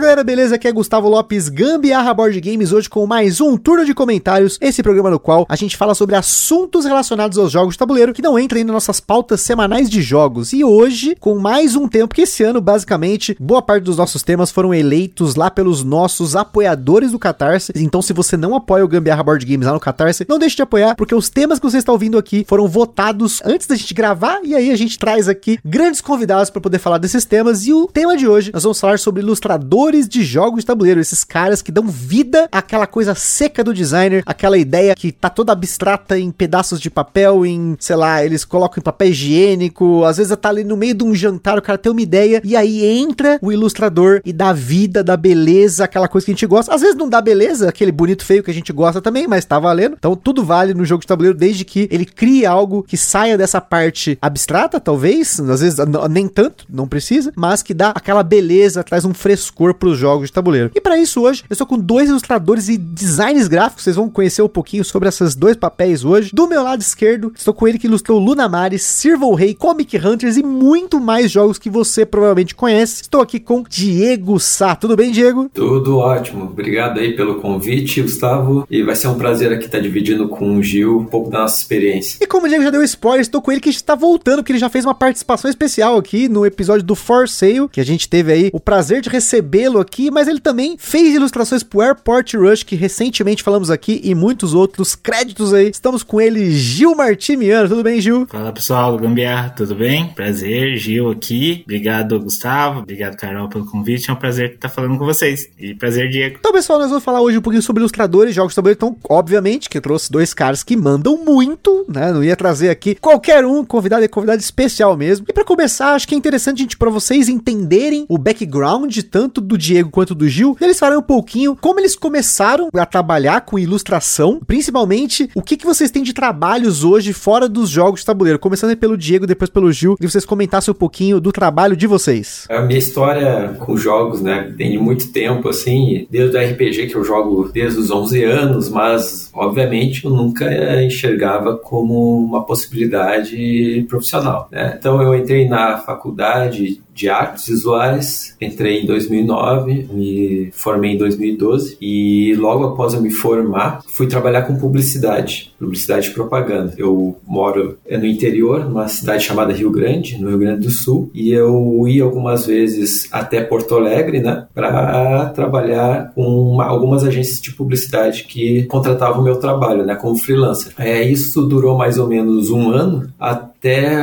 Galera, beleza? Aqui é Gustavo Lopes, Gambiarra Board Games, hoje com mais um turno de comentários, esse programa no qual a gente fala sobre assuntos relacionados aos jogos de tabuleiro que não entram nas nossas pautas semanais de jogos. E hoje, com mais um tempo, que esse ano, basicamente, boa parte dos nossos temas foram eleitos lá pelos nossos apoiadores do Catarse. Então, se você não apoia o Gambiarra Board Games lá no Catarse, não deixe de apoiar, porque os temas que você está ouvindo aqui foram votados antes da gente gravar, e aí a gente traz aqui grandes convidados para poder falar desses temas. E o tema de hoje, nós vamos falar sobre ilustradores de jogos de tabuleiro, esses caras que dão vida àquela coisa seca do designer, aquela ideia que tá toda abstrata em pedaços de papel, em, sei lá, eles colocam em papel higiênico, às vezes tá ali no meio de um jantar, o cara tem uma ideia, e aí entra o ilustrador e dá vida, dá beleza, aquela coisa que a gente gosta. Às vezes não dá beleza, aquele bonito feio que a gente gosta também, mas tá valendo. Então tudo vale no jogo de tabuleiro, desde que ele crie algo que saia dessa parte abstrata, talvez, às vezes nem tanto, não precisa, mas que dá aquela beleza, traz um frescor cor para os jogos de tabuleiro. E para isso hoje, eu estou com dois ilustradores e designs gráficos, vocês vão conhecer um pouquinho sobre esses dois papéis hoje. Do meu lado esquerdo, estou com ele que ilustrou Lunamares, Sirvo Rei, Comic Hunters e muito mais jogos que você provavelmente conhece. Estou aqui com Diego Sá. Tudo bem, Diego? Tudo ótimo. Obrigado aí pelo convite, Gustavo. E vai ser um prazer aqui estar dividindo com o Gil um pouco da nossa experiência. E como o Diego já deu spoiler, estou com ele que está voltando, porque ele já fez uma participação especial aqui no episódio do For Sale, que a gente teve aí o prazer de receber aqui, mas ele também fez ilustrações pro Airport Rush, que recentemente falamos aqui, e muitos outros créditos aí. Estamos com ele, Gil Martimiano. Tudo bem, Gil? Fala pessoal do Gambiarra, tudo bem? Prazer, Gil aqui. Obrigado, Gustavo. Obrigado, Carol, pelo convite. É um prazer estar falando com vocês. E prazer, Diego. Então, pessoal, nós vamos falar hoje um pouquinho sobre ilustradores, jogos de tabuleiro. Então, obviamente, que eu trouxe dois caras que mandam muito, né? Não ia trazer aqui qualquer um, convidado e convidado especial mesmo. E para começar, acho que é interessante, gente, para vocês entenderem o background tanto do Diego quanto do Gil, eles falaram um pouquinho como eles começaram a trabalhar com ilustração, principalmente o que, que vocês têm de trabalhos hoje fora dos jogos de tabuleiro. Começando pelo Diego, depois pelo Gil, e vocês comentassem um pouquinho do trabalho de vocês. A minha história com jogos, né, tem muito tempo, assim, desde o RPG que eu jogo desde os 11 anos, mas, obviamente, eu nunca enxergava como uma possibilidade profissional, né? Então, eu entrei na faculdade de artes visuais. Entrei em 2009, me formei em 2012 e logo após eu me formar, fui trabalhar com publicidade, publicidade e propaganda. Eu moro no interior, numa cidade chamada Rio Grande, no Rio Grande do Sul, e eu ia algumas vezes até Porto Alegre, né, para trabalhar com uma, algumas agências de publicidade que contratavam o meu trabalho, né, como freelancer. É, isso durou mais ou menos um ano, até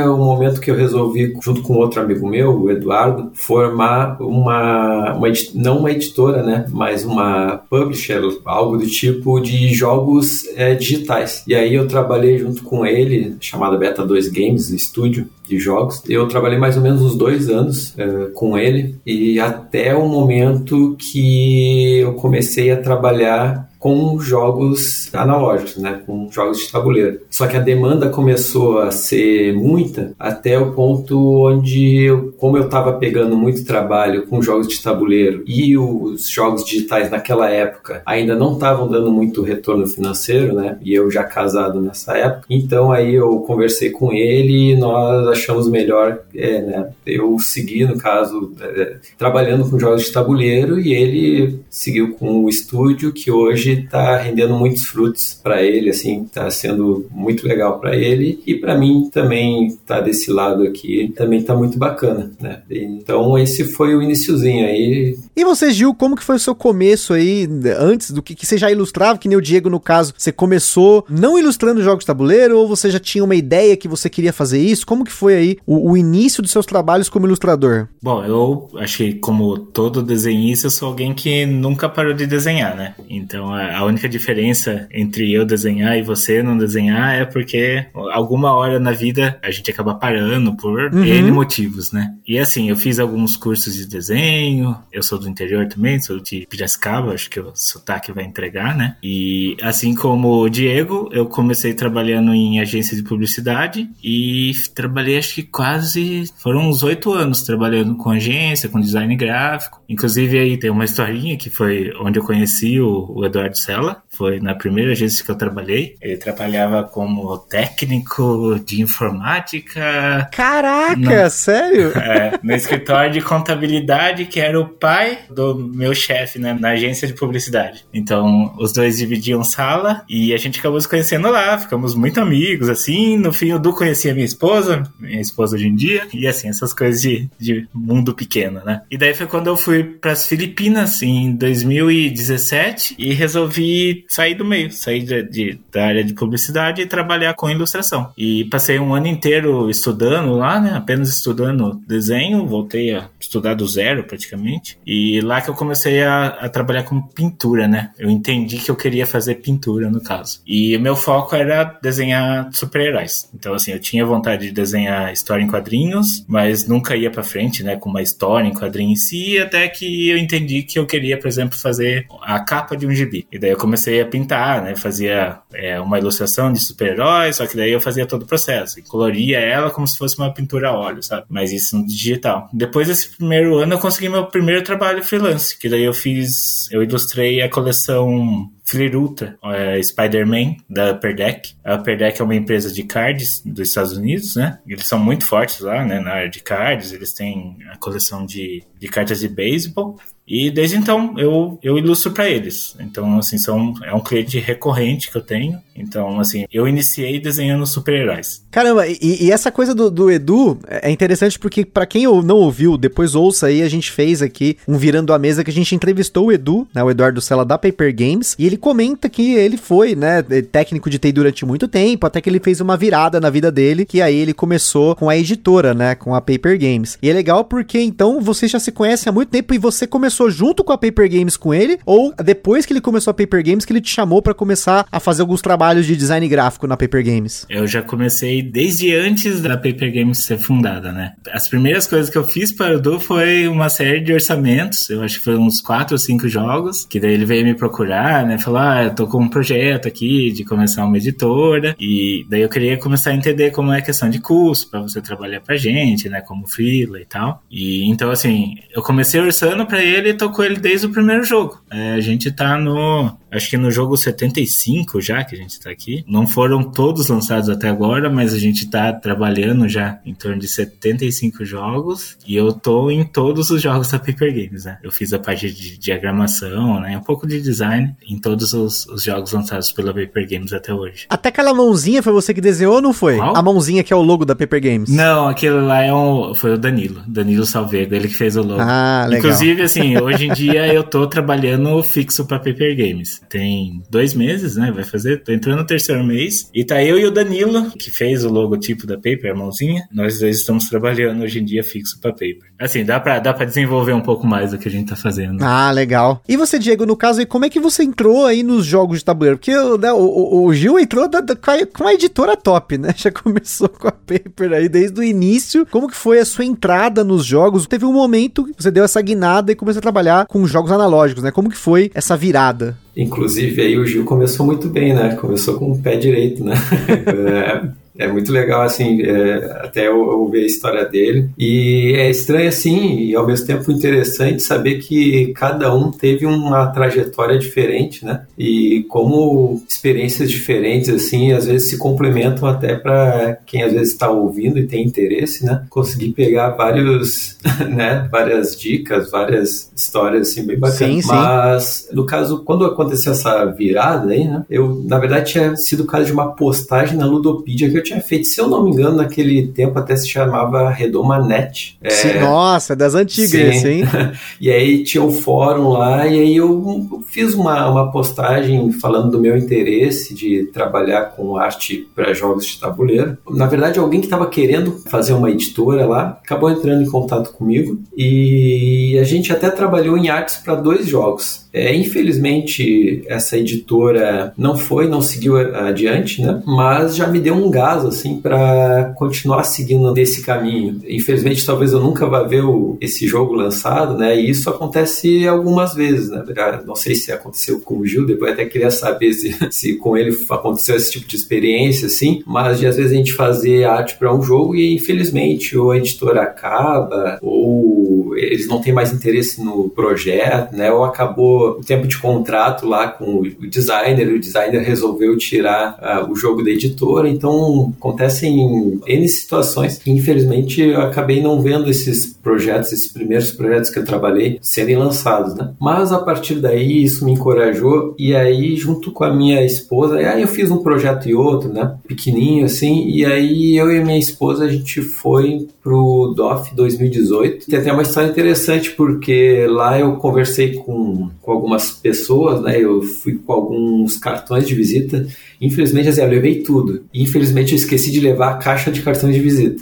o momento que eu resolvi, junto com outro amigo meu, o Eduardo, formar uma, uma não uma editora, né, mas uma publisher, algo do tipo de jogos é, digitais. E aí eu trabalhei junto com ele, chamada Beta 2 Games, estúdio de jogos. Eu trabalhei mais ou menos uns dois anos é, com ele e até o momento que eu comecei a trabalhar com jogos analógicos, né, com jogos de tabuleiro. Só que a demanda começou a ser muita até o ponto onde, eu, como eu estava pegando muito trabalho com jogos de tabuleiro e os jogos digitais naquela época ainda não estavam dando muito retorno financeiro, né, e eu já casado nessa época, então aí eu conversei com ele e nós achamos melhor, é, né, eu segui no caso é, trabalhando com jogos de tabuleiro e ele seguiu com o estúdio que hoje está rendendo muitos frutos para ele, assim, está sendo muito legal para ele e para mim também tá desse lado aqui, também tá muito bacana, né? Então esse foi o iníciozinho aí. E você, Gil, como que foi o seu começo aí, antes do que, que você já ilustrava, que nem o Diego no caso, você começou não ilustrando jogos de tabuleiro ou você já tinha uma ideia que você queria fazer isso? Como que foi aí o, o início dos seus trabalhos como ilustrador? Bom, eu acho que como todo desenhista, eu sou alguém que nunca parou de desenhar, né? Então a única diferença entre eu desenhar e você não desenhar é porque alguma hora na vida a gente acaba parando por uhum. N motivos, né? E assim, eu fiz alguns cursos de desenho, eu sou do interior também, sou de Piracicaba, acho que o sotaque vai entregar, né? E assim como o Diego, eu comecei trabalhando em agência de publicidade e trabalhei acho que quase, foram uns oito anos trabalhando com agência, com design gráfico. Inclusive aí tem uma historinha que foi onde eu conheci o, o Eduardo Sela, foi na primeira agência que eu trabalhei. Ele trabalhava como técnico de informática. Caraca, no, sério? É, no escritório de contabilidade, que era o pai do meu chefe né, na agência de publicidade. Então, os dois dividiam sala e a gente acabou se conhecendo lá, ficamos muito amigos, assim. No fim, o Du conhecia minha esposa, minha esposa hoje em dia, e assim, essas coisas de, de mundo pequeno, né? E daí foi quando eu fui para as Filipinas em 2017 e resolvi sair do meio, sair de, de, da área de publicidade e trabalhar com ilustração. E passei um ano inteiro estudando lá, né? Apenas estudando desenho, voltei a estudar do zero praticamente. E lá que eu comecei a, a trabalhar com pintura, né? Eu entendi que eu queria fazer pintura no caso. E o meu foco era desenhar super-heróis. Então, assim, eu tinha vontade de desenhar história em quadrinhos, mas nunca ia para frente, né? Com uma história em quadrinho em si, até que eu entendi que eu queria, por exemplo, fazer a capa de um gibi. E daí eu comecei a pintar, né? Fazia é, uma ilustração de super-heróis, só que daí eu fazia todo o processo. E coloria ela como se fosse uma pintura a óleo, sabe? Mas isso no digital. Depois desse primeiro ano eu consegui meu primeiro trabalho freelance, que daí eu fiz, eu ilustrei a coleção Fliruta, é, Spider-Man, da Upper Deck. A Upper Deck é uma empresa de cards dos Estados Unidos, né? Eles são muito fortes lá, né, na área de cards. Eles têm a coleção de, de cartas de beisebol. E desde então eu, eu ilustro para eles. Então, assim, são, é um cliente recorrente que eu tenho. Então, assim, eu iniciei desenhando super-heróis. Caramba, e, e, essa coisa do, do Edu é interessante porque, para quem não ouviu, depois ouça aí, a gente fez aqui um Virando a Mesa que a gente entrevistou o Edu, né, o Eduardo Sela da Paper Games, e ele comenta que ele foi, né, técnico de TI durante muito tempo, até que ele fez uma virada na vida dele, que aí ele começou com a editora, né, com a Paper Games. E é legal porque, então, você já se conhece há muito tempo e você começou começou junto com a Paper Games com ele, ou depois que ele começou a Paper Games que ele te chamou para começar a fazer alguns trabalhos de design gráfico na Paper Games? Eu já comecei desde antes da Paper Games ser fundada, né? As primeiras coisas que eu fiz para o Du foi uma série de orçamentos, eu acho que foi uns quatro ou cinco jogos, que daí ele veio me procurar, né? Falar, ah, eu tô com um projeto aqui de começar uma editora, e daí eu queria começar a entender como é a questão de custo para você trabalhar pra gente, né? Como freela e tal. E então, assim, eu comecei orçando para ele ele tocou ele desde o primeiro jogo. É, a gente tá no acho que no jogo 75 já que a gente tá aqui. Não foram todos lançados até agora, mas a gente tá trabalhando já em torno de 75 jogos e eu tô em todos os jogos da Paper Games, né? Eu fiz a parte de diagramação, né? Um pouco de design em todos os, os jogos lançados pela Paper Games até hoje. Até aquela mãozinha foi você que desenhou ou não foi? Qual? A mãozinha que é o logo da Paper Games. Não, aquele lá é um, foi o Danilo, Danilo Salvego, ele que fez o logo. Ah, legal. Inclusive, assim, hoje em dia eu tô trabalhando fixo para Paper Games tem dois meses, né? Vai fazer, tô entrando no terceiro mês. E tá eu e o Danilo, que fez o logotipo da Paper, a mãozinha. Nós dois estamos trabalhando hoje em dia fixo pra Paper. Assim, dá pra, dá pra desenvolver um pouco mais do que a gente tá fazendo. Ah, legal. E você, Diego, no caso aí, como é que você entrou aí nos jogos de tabuleiro? Porque né, o, o, Gil entrou da, da, com a editora top, né? Já começou com a Paper aí desde o início. Como que foi a sua entrada nos jogos? Teve um momento que você deu essa guinada e começou a trabalhar com jogos analógicos, né? Como que foi essa virada? Inclusive, aí o Gil começou muito bem, né? Começou com o pé direito, né? é, muito legal, assim, é, até eu, eu, ver a história dele. E é estranho, assim, e ao mesmo tempo interessante saber que cada um teve uma trajetória diferente, né? E como experiências diferentes, assim, às vezes se complementam até para quem às vezes está ouvindo e tem interesse, né? Conseguir pegar vários, né? Várias dicas, várias histórias, assim, bem bacanas. Sim, sim. Mas, no caso, quando aconteceu essa virada aí, né? Eu, na verdade, tinha sido o caso de uma postagem na Ludopedia que eu tinha feito, se eu não me engano, naquele tempo até se chamava Redoma Net. É... Nossa, das antigas, Sim. hein? e aí tinha o um fórum lá, e aí eu fiz uma, uma postagem falando do meu interesse de trabalhar com arte para jogos de tabuleiro. Na verdade, alguém que estava querendo fazer uma editora lá acabou entrando em contato comigo e a gente até trabalhou em artes para dois jogos. É, infelizmente, essa editora não foi, não seguiu adiante, né? Mas já me deu um gás assim para continuar seguindo nesse caminho. Infelizmente, talvez eu nunca vá ver o, esse jogo lançado, né? E isso acontece algumas vezes, né? Não sei se aconteceu com o Gil, depois até queria saber se, se com ele aconteceu esse tipo de experiência, assim. Mas às vezes a gente fazer arte para um jogo e infelizmente ou a editora acaba ou eles não têm mais interesse no projeto, né? Ou acabou o tempo de contrato lá com o designer, o designer resolveu tirar uh, o jogo da editora, então acontecem N situações que infelizmente eu acabei não vendo esses projetos, esses primeiros projetos que eu trabalhei serem lançados, né? Mas a partir daí isso me encorajou e aí junto com a minha esposa, aí eu fiz um projeto e outro, né? Pequenininho assim, e aí eu e minha esposa a gente foi pro DOF 2018. Tem até uma história interessante porque lá eu conversei com, com algumas pessoas, né? Eu fui com alguns cartões de visita. Infelizmente, assim, eu levei tudo. Infelizmente, eu esqueci de levar a caixa de cartões de visita.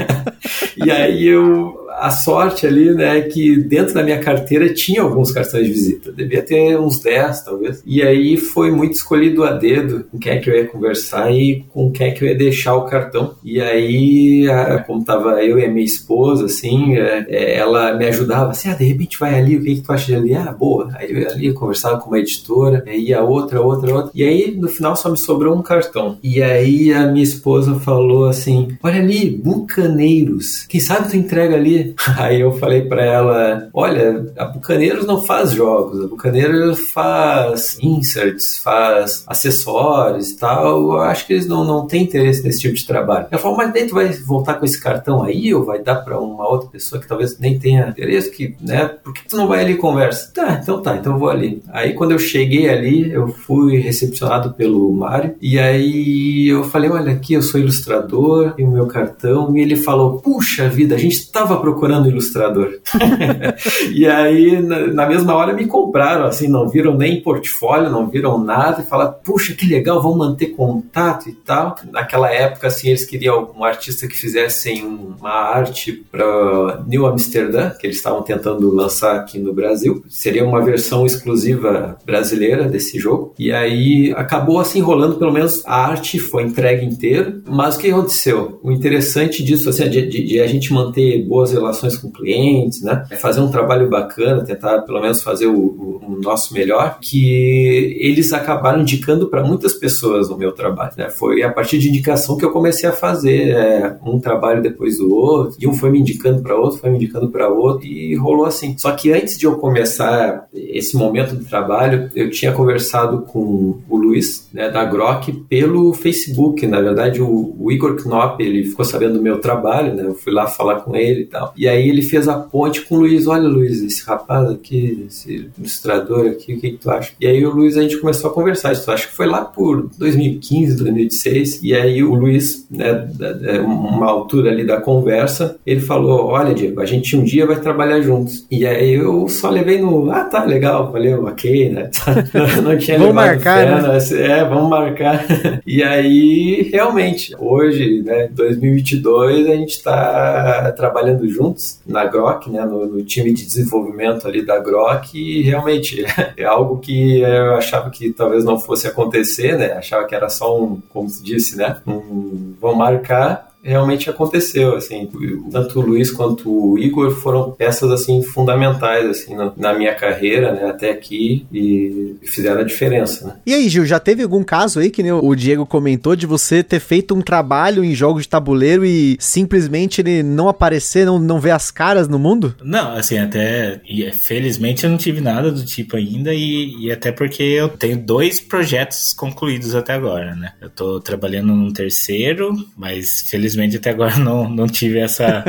e aí eu a sorte ali, né, que dentro da minha carteira tinha alguns cartões de visita. Devia ter uns 10, talvez. E aí foi muito escolhido a dedo com quem é que eu ia conversar e com quem é que eu ia deixar o cartão. E aí, como tava eu e a minha esposa, assim, é, é, ela me ajudava, assim, ah, de repente vai ali, o que, que tu acha de ali? Ah, boa. Aí eu ia ali, conversava com uma editora, aí a outra, outra, outra. E aí, no final, só me sobrou um cartão. E aí a minha esposa falou assim, olha ali, Bucaneiros. Quem sabe tu entrega ali Aí eu falei para ela: olha, a Bucaneiros não faz jogos, a Bucaneiros faz inserts, faz acessórios e tal. Eu acho que eles não, não têm interesse nesse tipo de trabalho. Ela falou: mas daí tu vai voltar com esse cartão aí ou vai dar para uma outra pessoa que talvez nem tenha interesse? Que, né? Por que tu não vai ali e conversa? Tá, então tá, então eu vou ali. Aí quando eu cheguei ali, eu fui recepcionado pelo Mário e aí eu falei: olha, aqui eu sou ilustrador e o meu cartão. E ele falou: puxa vida, a gente estava procurando procurando ilustrador. e aí, na, na, mesma hora, me compraram, assim, não viram nem portfólio, não viram nada, e falaram, puxa, que legal, vamos manter contato e tal. Naquela época, assim, eles queriam um artista que fizessem uma arte para New Amsterdã, que eles estavam tentando lançar aqui no Brasil. Seria uma versão exclusiva brasileira desse jogo. E aí, acabou assim, rolando, pelo menos a arte foi entregue inteira. Mas o que aconteceu? O interessante disso, assim, de, de, de a gente manter boas relações relações com clientes, né? É fazer um trabalho bacana, tentar pelo menos fazer o, o, o nosso melhor, que eles acabaram indicando para muitas pessoas o meu trabalho. Né? Foi a partir de indicação que eu comecei a fazer é, um trabalho depois do outro, e um foi me indicando para outro, foi me indicando para outro, e rolou assim. Só que antes de eu começar esse momento de trabalho, eu tinha conversado com o Luiz, né, da Grok, pelo Facebook. Na verdade, o, o Igor Knopp, ele ficou sabendo do meu trabalho, né? Eu fui lá falar com ele e tal. E aí ele fez a ponte com o Luiz. Olha, Luiz, esse rapaz aqui, esse ilustrador aqui, o que, que tu acha? E aí o Luiz, a gente começou a conversar. Isso acho que foi lá por 2015, 2016. E aí o Luiz, né, uma altura ali da conversa, ele falou: Olha, Diego, a gente um dia vai trabalhar juntos. E aí eu só levei no. Ah, tá, legal, valeu, ok, né? Não tinha Vamos marcar, né? É, vamos marcar. e aí, realmente, hoje, né, 2022, a gente está trabalhando junto juntos na Grok, né, no, no, time de desenvolvimento ali da Grok, e realmente é algo que eu achava que talvez não fosse acontecer, né, achava que era só um, como se disse, né, um, vão marcar, realmente aconteceu, assim, tanto o Luiz quanto o Igor foram peças, assim, fundamentais, assim, na, na minha carreira, né, até aqui, e fizeram a diferença, né. E aí, Gil, já teve algum caso aí, que nem o Diego comentou, de você ter feito um trabalho em jogos de tabuleiro e simplesmente ele não aparecer, não, não ver as caras no mundo? Não, assim, até, e, felizmente eu não tive nada do tipo ainda, e, e até porque eu tenho dois projetos concluídos até agora, né. Eu tô trabalhando num terceiro, mas felizmente infelizmente até agora não, não tive essa,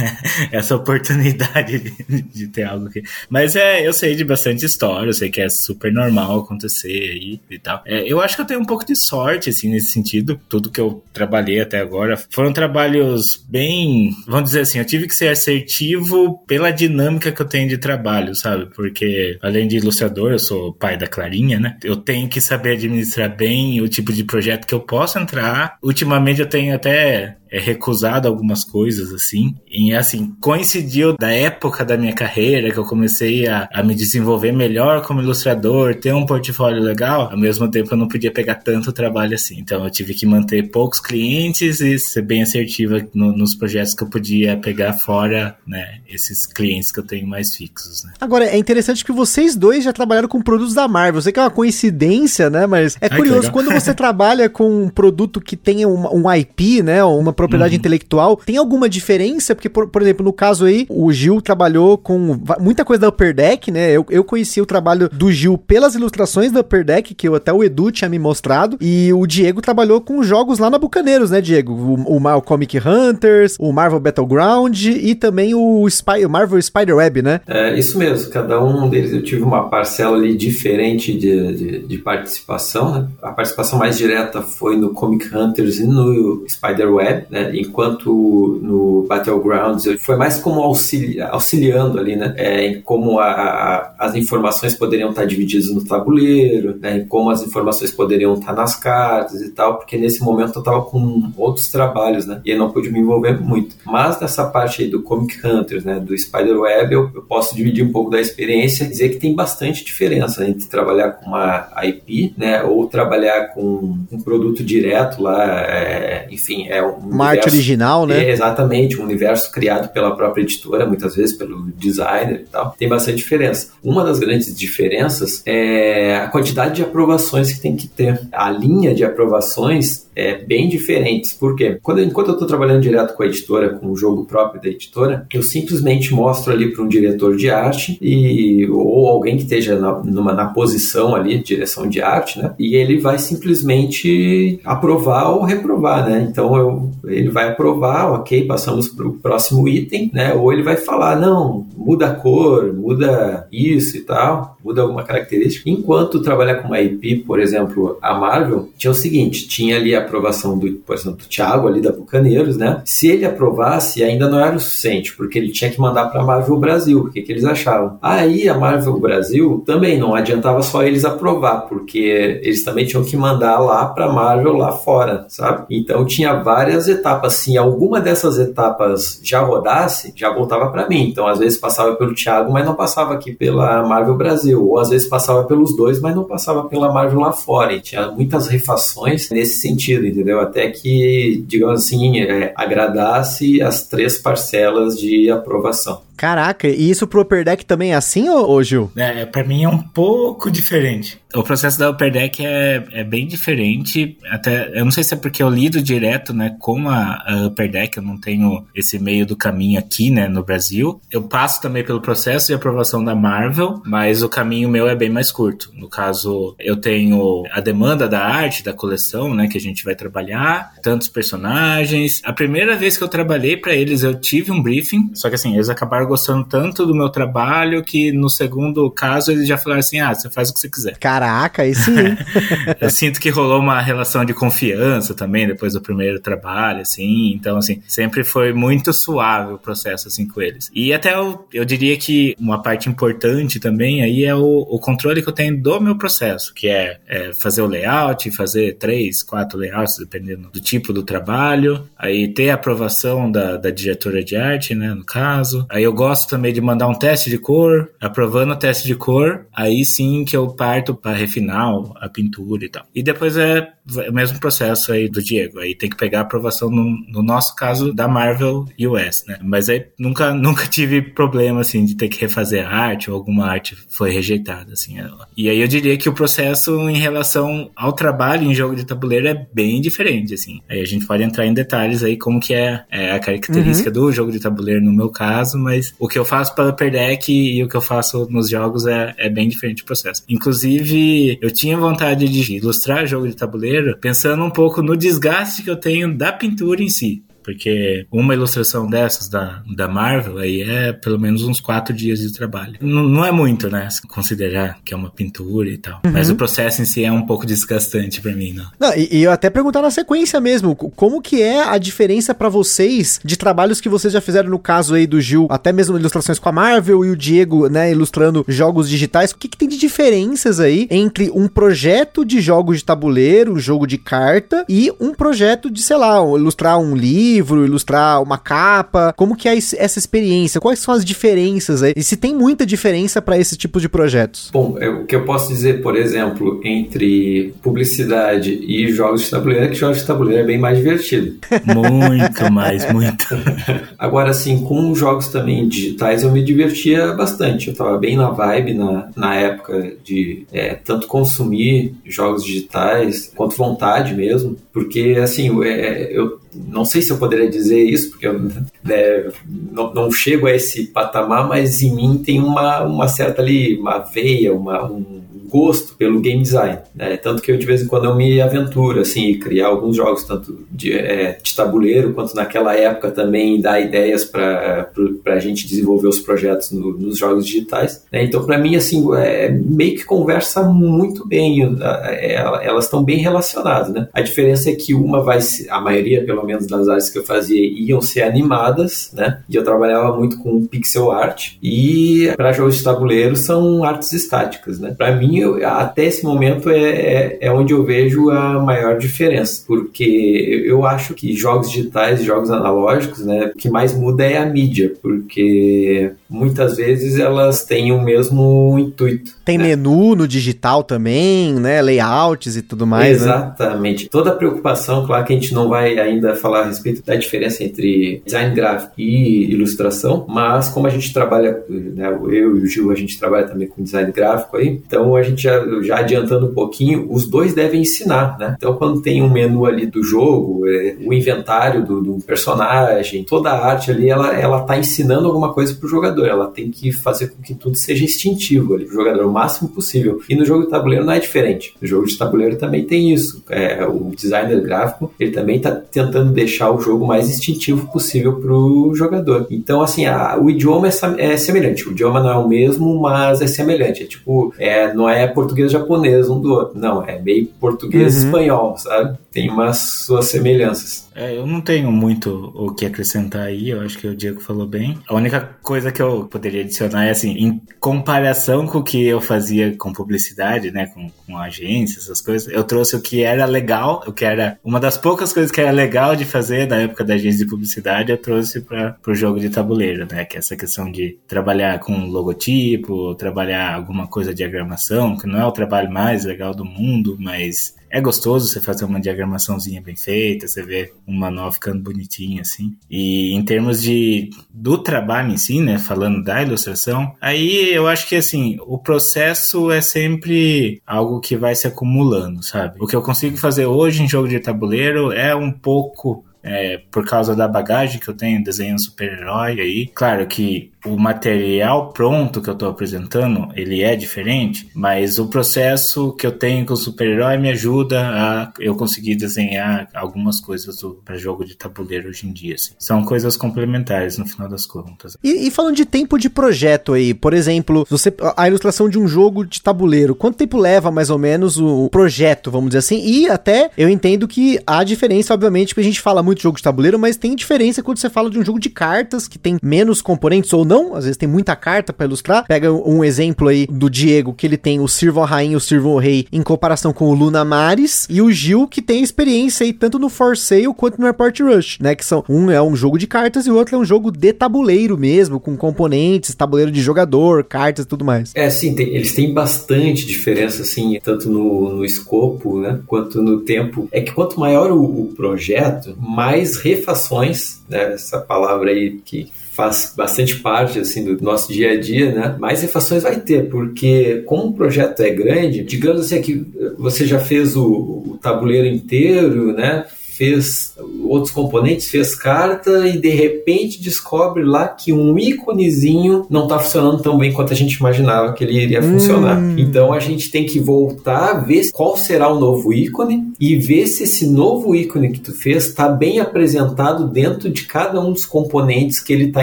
essa oportunidade de, de, ter algo aqui. Mas é, eu sei de bastante história, eu sei que é super normal acontecer aí e tal. É, eu acho que eu tenho um pouco de sorte, assim, nesse sentido. Tudo que eu trabalhei até agora foram trabalhos bem, vamos dizer assim, eu tive que ser assertivo pela dinâmica que eu tenho de trabalho, sabe? Porque além de ilustrador, eu sou pai da Clarinha, né? Eu tenho que saber administrar bem o tipo de projeto que eu posso entrar. Ultimamente eu tenho até é, recusado algumas coisas, assim. E, assim, coincidiu da época da minha carreira que eu comecei a, a me desenvolver melhor como ilustrador, ter um portfólio legal, ao mesmo tempo eu não podia pegar tanto trabalho assim. Então eu tive que manter poucos clientes e ser bem assertiva no, nos projetos que eu podia pegar fora, né, esses clientes que eu tenho mais fixos, né. Agora, é interessante que vocês dois já trabalharam com produtos da Marvel. Eu sei que é uma coincidência, né, mas é Ai, curioso, quando você trabalha com um produto que tenha um, um IP, né, uma propriedade uhum. intelectual, tem alguma diferença? Porque, por, por exemplo, no caso aí, o Gil trabalhou com muita coisa da Upper Deck, né, eu, eu conheci o trabalho do Gil pelas ilustrações da Upper Deck, que eu, até o Edu tinha me mostrado, e o Diego trabalhou com jogos lá na Bucaneiros, né, Diego? O, o, o Comic Hunters, o Marvel Battleground e também o, Spy, o Marvel Spider-Web, né? É, isso mesmo, cada um deles eu tive uma parcela ali diferente de, de, de participação, né? A participação mais direta foi no Comic Hunters e no Spider-Web, né? Enquanto no Battlegrounds foi mais como auxili auxiliando ali, né? É, em como a, a, as informações poderiam estar divididas no tabuleiro, né? Em como as informações poderiam estar nas cartas e tal, porque nesse momento eu estava com outros trabalhos, né? E eu não pude me envolver muito. Mas nessa parte aí do Comic Hunters, né? Do Spider-Web, eu, eu posso dividir um pouco da experiência e dizer que tem bastante diferença entre trabalhar com uma IP, né? Ou trabalhar com um produto direto lá, é, enfim, é um uma arte original, né? É, exatamente, um universo criado pela própria editora, muitas vezes pelo designer e tal. Tem bastante diferença. Uma das grandes diferenças é a quantidade de aprovações que tem que ter. A linha de aprovações é, bem diferentes. Por quê? Quando, enquanto eu estou trabalhando direto com a editora, com o jogo próprio da editora, eu simplesmente mostro ali para um diretor de arte e, ou alguém que esteja na, numa, na posição ali de direção de arte, né? E ele vai simplesmente aprovar ou reprovar, né? Então eu, ele vai aprovar, ok, passamos para o próximo item, né? Ou ele vai falar, não, muda a cor, muda isso e tal, muda alguma característica. Enquanto trabalhar com uma IP, por exemplo, a Marvel, tinha o seguinte, tinha ali a aprovação do, por exemplo, do Thiago ali da Bucaneiros, né? Se ele aprovasse, ainda não era o suficiente, porque ele tinha que mandar para a Marvel Brasil. O que, que eles achavam? Aí a Marvel Brasil também não adiantava só eles aprovar, porque eles também tinham que mandar lá para Marvel lá fora, sabe? Então tinha várias etapas. Se alguma dessas etapas já rodasse, já voltava para mim. Então às vezes passava pelo Thiago, mas não passava aqui pela Marvel Brasil. Ou às vezes passava pelos dois, mas não passava pela Marvel lá fora. E tinha muitas refações nesse sentido sentido, entendeu? Até que, digamos assim, é, agradasse as três parcelas de aprovação. Caraca, e isso pro Upper Deck também é assim, ô, ô Gil? É, pra mim é um pouco diferente. O processo da Upper Deck é, é bem diferente. Até, eu não sei se é porque eu lido direto, né, com a, a Upper Deck, eu não tenho esse meio do caminho aqui, né, no Brasil. Eu passo também pelo processo de aprovação da Marvel, mas o caminho meu é bem mais curto. No caso, eu tenho a demanda da arte, da coleção, né, que a gente vai trabalhar, tantos personagens. A primeira vez que eu trabalhei para eles, eu tive um briefing, só que assim, eles acabaram gostando tanto do meu trabalho que no segundo caso eles já falaram assim: ah, você faz o que você quiser. Caraca, aí sim. eu sinto que rolou uma relação de confiança também depois do primeiro trabalho, assim. Então, assim, sempre foi muito suave o processo, assim, com eles. E até eu, eu diria que uma parte importante também aí é o, o controle que eu tenho do meu processo, que é, é fazer o layout, fazer três, quatro layouts, dependendo do tipo do trabalho. Aí ter a aprovação da, da diretora de arte, né, no caso. Aí eu gosto também de mandar um teste de cor, aprovando o teste de cor, aí sim que eu parto para refinar a pintura e tal. E depois é o mesmo processo aí do Diego, aí tem que pegar a aprovação no, no nosso caso da Marvel US, né? Mas aí nunca, nunca tive problema assim de ter que refazer a arte ou alguma arte foi rejeitada assim. E aí eu diria que o processo em relação ao trabalho em jogo de tabuleiro é bem diferente assim. Aí a gente pode entrar em detalhes aí como que é, é a característica uhum. do jogo de tabuleiro no meu caso, mas o que eu faço para Upper Deck e o que eu faço nos jogos é, é bem diferente o processo. Inclusive, eu tinha vontade de ilustrar jogo de tabuleiro pensando um pouco no desgaste que eu tenho da pintura em si. Porque uma ilustração dessas da, da Marvel aí é pelo menos uns quatro dias de trabalho. N não é muito, né? Se considerar que é uma pintura e tal. Uhum. Mas o processo em si é um pouco desgastante para mim, não. não e, e, eu até perguntar na sequência mesmo, como que é a diferença para vocês de trabalhos que vocês já fizeram no caso aí do Gil, até mesmo ilustrações com a Marvel e o Diego, né, ilustrando jogos digitais. O que, que tem de diferenças aí entre um projeto de jogos de tabuleiro, um jogo de carta e um projeto de, sei lá, ilustrar um livro livro, ilustrar uma capa? Como que é essa experiência? Quais são as diferenças aí? E se tem muita diferença para esse tipo de projetos? Bom, é, o que eu posso dizer, por exemplo, entre publicidade e jogos de tabuleiro é que jogos de tabuleiro é bem mais divertido. Muito mais, muito. Agora, assim, com jogos também digitais eu me divertia bastante. Eu tava bem na vibe na, na época de é, tanto consumir jogos digitais quanto vontade mesmo, porque assim, é, eu não sei se eu poderia dizer isso, porque eu né, não, não, chego a esse patamar, mas em mim tem uma, uma certa ali, uma veia, uma, um gosto pelo game design, né? Tanto que eu de vez em quando eu me aventuro, assim, criar alguns jogos, tanto de, é, de tabuleiro, quanto naquela época também dar ideias para a gente desenvolver os projetos no, nos jogos digitais. Né? Então, para mim, assim, é, meio que conversa muito bem, é, elas estão bem relacionadas, né? A diferença é que uma vai, a maioria, pelo menos das áreas que eu fazia, iam ser animadas, né? E eu trabalhava muito com pixel art, e para jogos de tabuleiro são artes estáticas, né? Para mim, eu, até esse momento é, é, é, onde eu vejo a maior diferença, porque eu acho que jogos digitais jogos analógicos, né, o que mais muda é a mídia, porque muitas vezes elas têm o mesmo intuito. Tem né? menu no digital também, né, layouts e tudo mais. Né? Exatamente. Né? Toda a preocupação, claro que a gente não vai ainda falar a respeito da diferença entre design gráfico e ilustração, mas como a gente trabalha, né, eu e o Gil, a gente trabalha também com design gráfico aí, então a gente gente já, já adiantando um pouquinho, os dois devem ensinar, né? Então, quando tem um menu ali do jogo, é, o inventário do, do, personagem, toda a arte ali, ela, ela tá ensinando alguma coisa pro jogador. Ela tem que fazer com que tudo seja instintivo ali pro jogador, o máximo possível. E no jogo de tabuleiro não é diferente. No jogo de tabuleiro também tem isso. É, o designer gráfico, ele também tá tentando deixar o jogo mais instintivo possível pro jogador. Então, assim, a, o idioma é, é semelhante. O idioma não é o mesmo, mas é semelhante. É tipo, é, não é é português japonês um do outro. Não, é meio português uhum. espanhol, sabe? Tem umas suas semelhanças. É, eu não tenho muito o que acrescentar aí, eu acho que o Diego falou bem. A única coisa que eu poderia adicionar é assim, em comparação com o que eu fazia com publicidade, né, com, com agência, essas coisas, eu trouxe o que era legal, o que era uma das poucas coisas que era legal de fazer na época da agência de publicidade, eu trouxe para o jogo de tabuleiro, né, que é essa questão de trabalhar com logotipo, trabalhar alguma coisa de diagramação, que não é o trabalho mais legal do mundo, mas é gostoso você fazer uma diagramaçãozinha bem feita, você vê um manual ficando bonitinho assim. E em termos de do trabalho em si, né, falando da ilustração, aí eu acho que assim, o processo é sempre algo que vai se acumulando, sabe? O que eu consigo fazer hoje em jogo de tabuleiro é um pouco é, por causa da bagagem que eu tenho desenhando super-herói aí. Claro que o material pronto que eu estou apresentando, ele é diferente, mas o processo que eu tenho com o super-herói me ajuda a eu conseguir desenhar algumas coisas para jogo de tabuleiro hoje em dia. Assim. São coisas complementares no final das contas. E, e, falando de tempo de projeto aí, por exemplo, você, a ilustração de um jogo de tabuleiro, quanto tempo leva mais ou menos o, projeto, vamos dizer assim? E até eu entendo que há diferença, obviamente, porque a gente fala muito de jogo de tabuleiro, mas tem diferença quando você fala de um jogo de cartas que tem menos componentes ou não, às vezes tem muita carta para ilustrar. Pega um exemplo aí do Diego, que ele tem o Sirvo Rainha e o Sirvo Rei em comparação com o Luna Mares, e o Gil, que tem experiência aí tanto no For Sale quanto no Airport Rush, né? Que são um é um jogo de cartas e o outro é um jogo de tabuleiro mesmo, com componentes, tabuleiro de jogador, cartas e tudo mais. É, sim, tem, eles têm bastante diferença, assim, tanto no, no escopo, né, quanto no tempo. É que quanto maior o, o projeto, mais refações, né, essa palavra aí que faz bastante parte assim do nosso dia a dia, né? Mais refações vai ter, porque como o projeto é grande, digamos assim que você já fez o, o tabuleiro inteiro, né? Fez outros componentes, fez carta e de repente descobre lá que um íconezinho não está funcionando tão bem quanto a gente imaginava que ele iria hum. funcionar. Então a gente tem que voltar, ver qual será o novo ícone e ver se esse novo ícone que tu fez está bem apresentado dentro de cada um dos componentes que ele está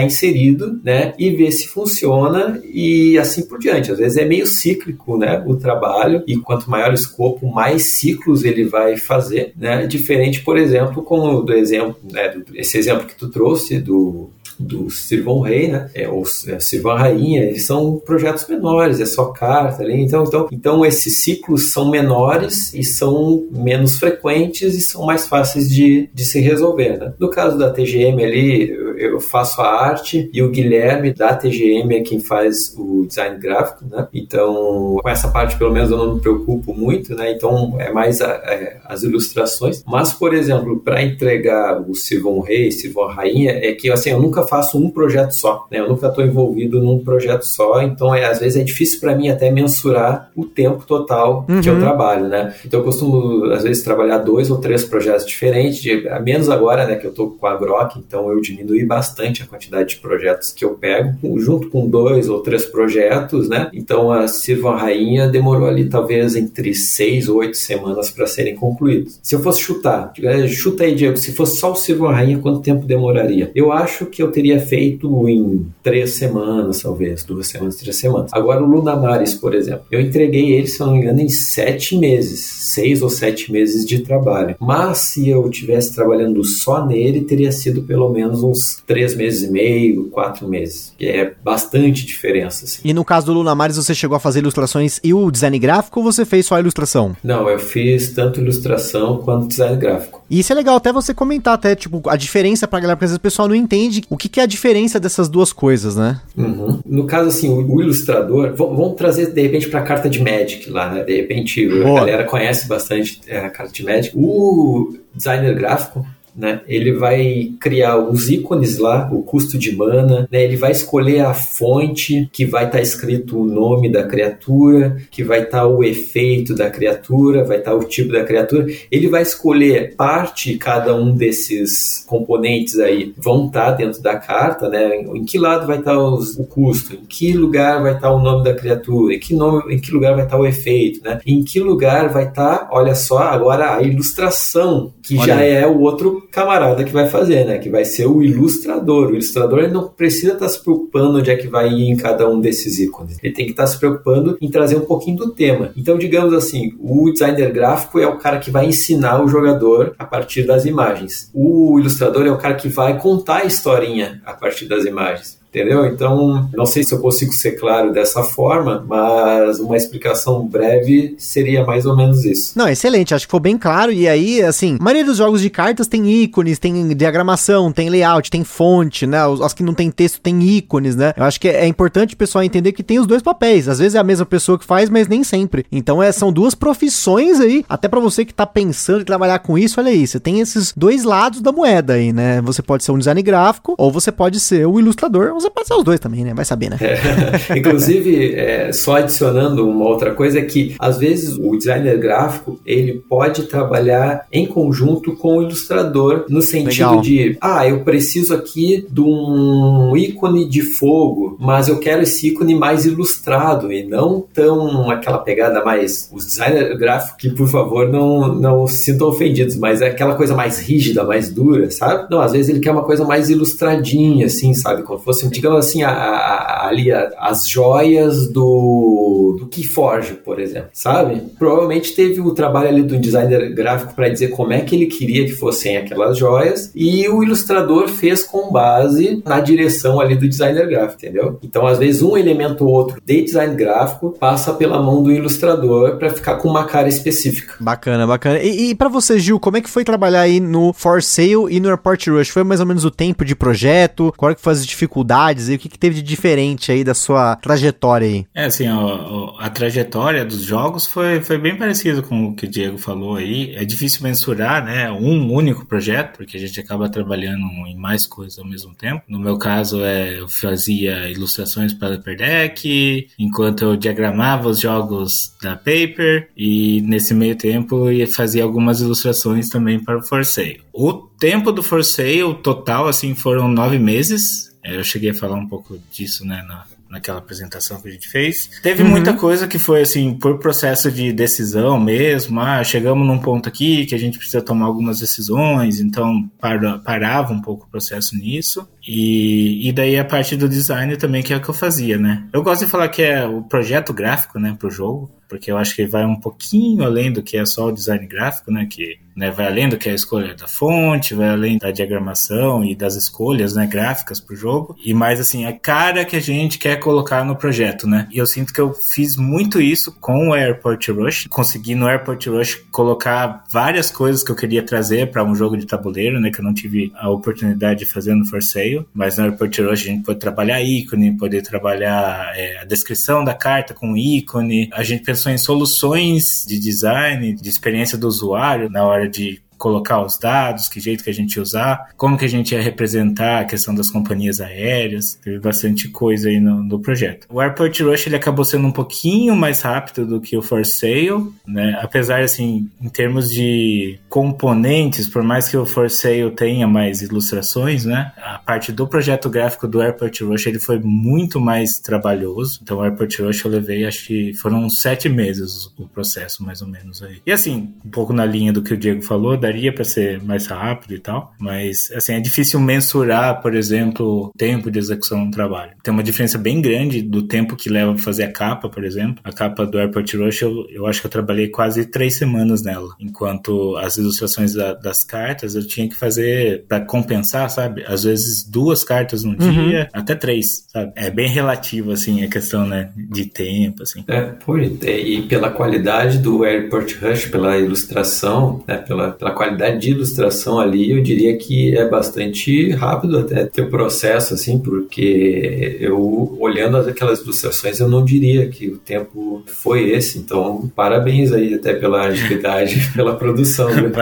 inserido, né? E ver se funciona e assim por diante. Às vezes é meio cíclico, né? O trabalho e quanto maior o escopo, mais ciclos ele vai fazer, né? Diferente, por exemplo, como do exemplo, né, esse exemplo que tu trouxe do do Sirvão Rei, né? É, ou é, Sirvão Rainha, eles são projetos menores, é só carta ali. Então, então, então esses ciclos são menores e são menos frequentes e são mais fáceis de, de se resolver, né? No caso da TGM ali, eu faço a arte e o Guilherme da TGM é quem faz o design gráfico, né? Então, com essa parte, pelo menos, eu não me preocupo muito, né? Então, é mais a, é, as ilustrações. Mas, por exemplo, para entregar o Silvão Rei, Silvão Rainha, é que, assim, eu nunca faço um projeto só, né? Eu nunca estou envolvido num projeto só, então, é, às vezes, é difícil para mim até mensurar o tempo total uhum. que eu uhum. trabalho, né? Então, eu costumo, às vezes, trabalhar dois ou três projetos diferentes, de, menos agora, né, que eu estou com a Grok, então eu diminui bastante a quantidade de projetos que eu pego, junto com dois ou três projetos, né? Então a Silva Rainha demorou ali talvez entre seis ou oito semanas para serem concluídos. Se eu fosse chutar, chuta aí, Diego, se fosse só o Silva Rainha, quanto tempo demoraria? Eu acho que eu teria feito em três semanas, talvez, duas semanas, três semanas. Agora o Lunamares, por exemplo, eu entreguei ele, se eu não me engano, em sete meses, seis ou sete meses de trabalho. Mas se eu tivesse trabalhando só nele, teria sido pelo menos uns três meses e meio, quatro meses. Que é bastante diferença. Assim. E no caso do Luna Mares, você chegou a fazer ilustrações e o design gráfico ou você fez só a ilustração? Não, eu fiz tanto ilustração quanto design gráfico. E isso é legal até você comentar, até, tipo, a diferença pra galera, porque às vezes o pessoal não entende o que, que é a diferença dessas duas coisas, né? Uhum. No caso, assim, o, o ilustrador, vamos trazer de repente pra carta de Magic lá, né? De repente Boa. a galera conhece bastante é, a carta de Magic. O designer gráfico, né? Ele vai criar os ícones lá, o custo de mana, né? Ele vai escolher a fonte que vai estar tá escrito o nome da criatura, que vai estar tá o efeito da criatura, vai estar tá o tipo da criatura. Ele vai escolher parte cada um desses componentes aí vão estar tá dentro da carta, né? Em que lado vai estar tá os, o custo? Em que lugar vai estar tá o nome da criatura? Em que nome, em que lugar vai estar o efeito, né? Em que lugar vai estar, olha só, agora a ilustração, que olha. já é o outro camarada que vai fazer, né? Que vai ser o ilustrador. O ilustrador ele não precisa estar se preocupando onde é que vai ir em cada um desses ícones. Ele tem que estar se preocupando em trazer um pouquinho do tema. Então, digamos assim, o designer gráfico é o cara que vai ensinar o jogador a partir das imagens. O ilustrador é o cara que vai contar a historinha a partir das imagens. Entendeu? Então, não sei se eu consigo ser claro dessa forma, mas uma explicação breve seria mais ou menos isso. Não, excelente, acho que foi bem claro. E aí, assim, a maioria dos jogos de cartas tem ícones, tem diagramação, tem layout, tem fonte, né? Os, que não tem texto tem ícones, né? Eu acho que é, é, importante o pessoal entender que tem os dois papéis. Às vezes é a mesma pessoa que faz, mas nem sempre. Então, é, são duas profissões aí, até para você que tá pensando em trabalhar com isso, olha aí, você tem esses dois lados da moeda aí, né? Você pode ser um design gráfico ou você pode ser o ilustrador você pode ser os dois também, né? Vai saber, né? É. Inclusive, é, só adicionando uma outra coisa é que, às vezes, o designer gráfico, ele pode trabalhar em conjunto com o ilustrador, no sentido Legal. de, ah, eu preciso aqui de um ícone de fogo, mas eu quero esse ícone mais ilustrado e não tão aquela pegada mais... Os designers gráficos que, por favor, não, não se sintam ofendidos, mas é aquela coisa mais rígida, mais dura, sabe? Não, às vezes ele quer uma coisa mais ilustradinha, assim, sabe? Como fosse digamos assim, a, a, ali a, as joias do, do Keyforge, por exemplo, sabe? Provavelmente teve o trabalho ali do designer gráfico para dizer como é que ele queria que fossem aquelas joias e o ilustrador fez com base na direção ali do designer gráfico, entendeu? Então, às vezes, um elemento ou outro de design gráfico passa pela mão do ilustrador para ficar com uma cara específica. Bacana, bacana. E, e para você, Gil, como é que foi trabalhar aí no For Sale e no Airport Rush? Foi mais ou menos o tempo de projeto? Qual é que foi as dificuldades? E o que, que teve de diferente aí da sua trajetória aí? É, assim, a, trajetória dos jogos foi, foi bem parecido com o que o Diego falou aí. É difícil mensurar, né, um único projeto, porque a gente acaba trabalhando em mais coisas ao mesmo tempo. No meu caso, é, eu fazia ilustrações para Upper Deck, enquanto eu diagramava os jogos da Paper, e nesse meio tempo eu fazia algumas ilustrações também para o For Sale. O tempo do For Sale total, assim, foram nove meses, eu cheguei a falar um pouco disso, né, na, naquela apresentação que a gente fez. Teve uhum. muita coisa que foi assim, por processo de decisão mesmo. Ah, chegamos num ponto aqui que a gente precisa tomar algumas decisões, então para, parava um pouco o processo nisso. E, e daí a parte do design também, que é o que eu fazia, né? Eu gosto de falar que é o projeto gráfico, né, pro jogo, porque eu acho que vai um pouquinho além do que é só o design gráfico, né, que né? Vai além do que é a escolha da fonte, vai além da diagramação e das escolhas, né, gráficas pro jogo, e mais assim, a cara que a gente quer colocar no projeto, né? E eu sinto que eu fiz muito isso com o Airport Rush, consegui no Airport Rush colocar várias coisas que eu queria trazer para um jogo de tabuleiro, né, que eu não tive a oportunidade de fazer no For Sale, mas no Airport Rush a gente pode trabalhar ícone, poder trabalhar é, a descrição da carta com ícone, a gente pensou em soluções de design, de experiência do usuário na hora de colocar os dados, que jeito que a gente ia usar, como que a gente ia representar a questão das companhias aéreas. Teve bastante coisa aí no, no projeto. O Airport Rush ele acabou sendo um pouquinho mais rápido do que o For Sale, né? Apesar, assim, em termos de componentes, por mais que o For Sale tenha mais ilustrações, né? A parte do projeto gráfico do Airport Rush ele foi muito mais trabalhoso. Então, o Airport Rush eu levei, acho que foram sete meses o processo, mais ou menos aí. E assim, um pouco na linha do que o Diego falou, da daria para ser mais rápido e tal, mas assim é difícil mensurar, por exemplo, o tempo de execução do trabalho. Tem uma diferença bem grande do tempo que leva para fazer a capa, por exemplo. A capa do Airport Rush, eu, eu acho que eu trabalhei quase três semanas nela, enquanto as ilustrações da, das cartas eu tinha que fazer para compensar, sabe? Às vezes duas cartas num uhum. dia, até três, sabe? É bem relativo assim a questão, né, de tempo, assim. É, por, e pela qualidade do Airport Rush, pela ilustração, né, pela, pela qualidade de ilustração ali, eu diria que é bastante rápido até ter o processo, assim, porque eu, olhando aquelas ilustrações, eu não diria que o tempo foi esse. Então, parabéns aí até pela agilidade, pela produção. Né?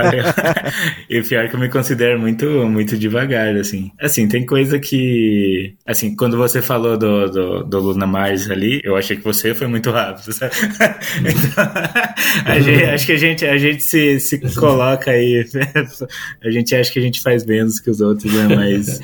e pior que eu me considero muito, muito devagar, assim. Assim, tem coisa que... Assim, quando você falou do, do, do Luna Mars ali, eu achei que você foi muito rápido, sabe? então, gente, acho que a gente, a gente se, se coloca aí aí a gente acha que a gente faz menos que os outros, né? Mas.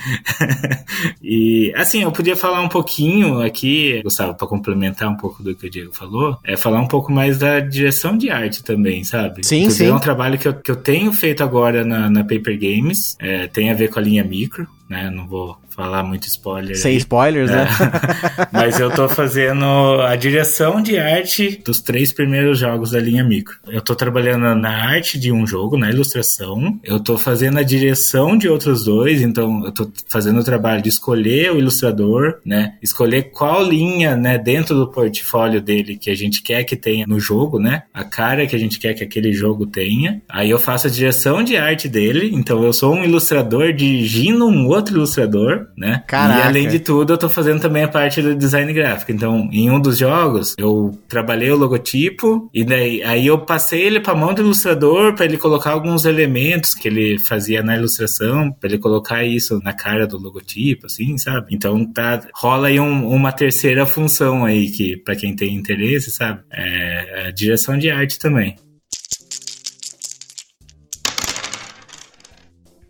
e assim, eu podia falar um pouquinho aqui, Gustavo, para complementar um pouco do que o Diego falou, é falar um pouco mais da direção de arte também, sabe? Sim, sim. É um trabalho que eu, que eu tenho feito agora na, na Paper Games, é, tem a ver com a linha micro, né? Não vou falar muito spoiler. Sem aí. spoilers, né? É. Mas eu tô fazendo a direção de arte dos três primeiros jogos da linha micro. Eu tô trabalhando na arte de um jogo, na ilustração. Eu tô fazendo a direção de outros dois, então eu tô fazendo o trabalho de escolher o ilustrador, né? Escolher qual linha, né, dentro do portfólio dele que a gente quer que tenha no jogo, né? A cara que a gente quer que aquele jogo tenha. Aí eu faço a direção de arte dele, então eu sou um ilustrador dirigindo um outro ilustrador né? Caraca. E além de tudo, eu tô fazendo também a parte do design gráfico. Então, em um dos jogos, eu trabalhei o logotipo e daí aí eu passei ele para mão do ilustrador para ele colocar alguns elementos que ele fazia na ilustração, para ele colocar isso na cara do logotipo, assim, sabe? Então, tá rola aí um, uma terceira função aí que para quem tem interesse, sabe? É a direção de arte também.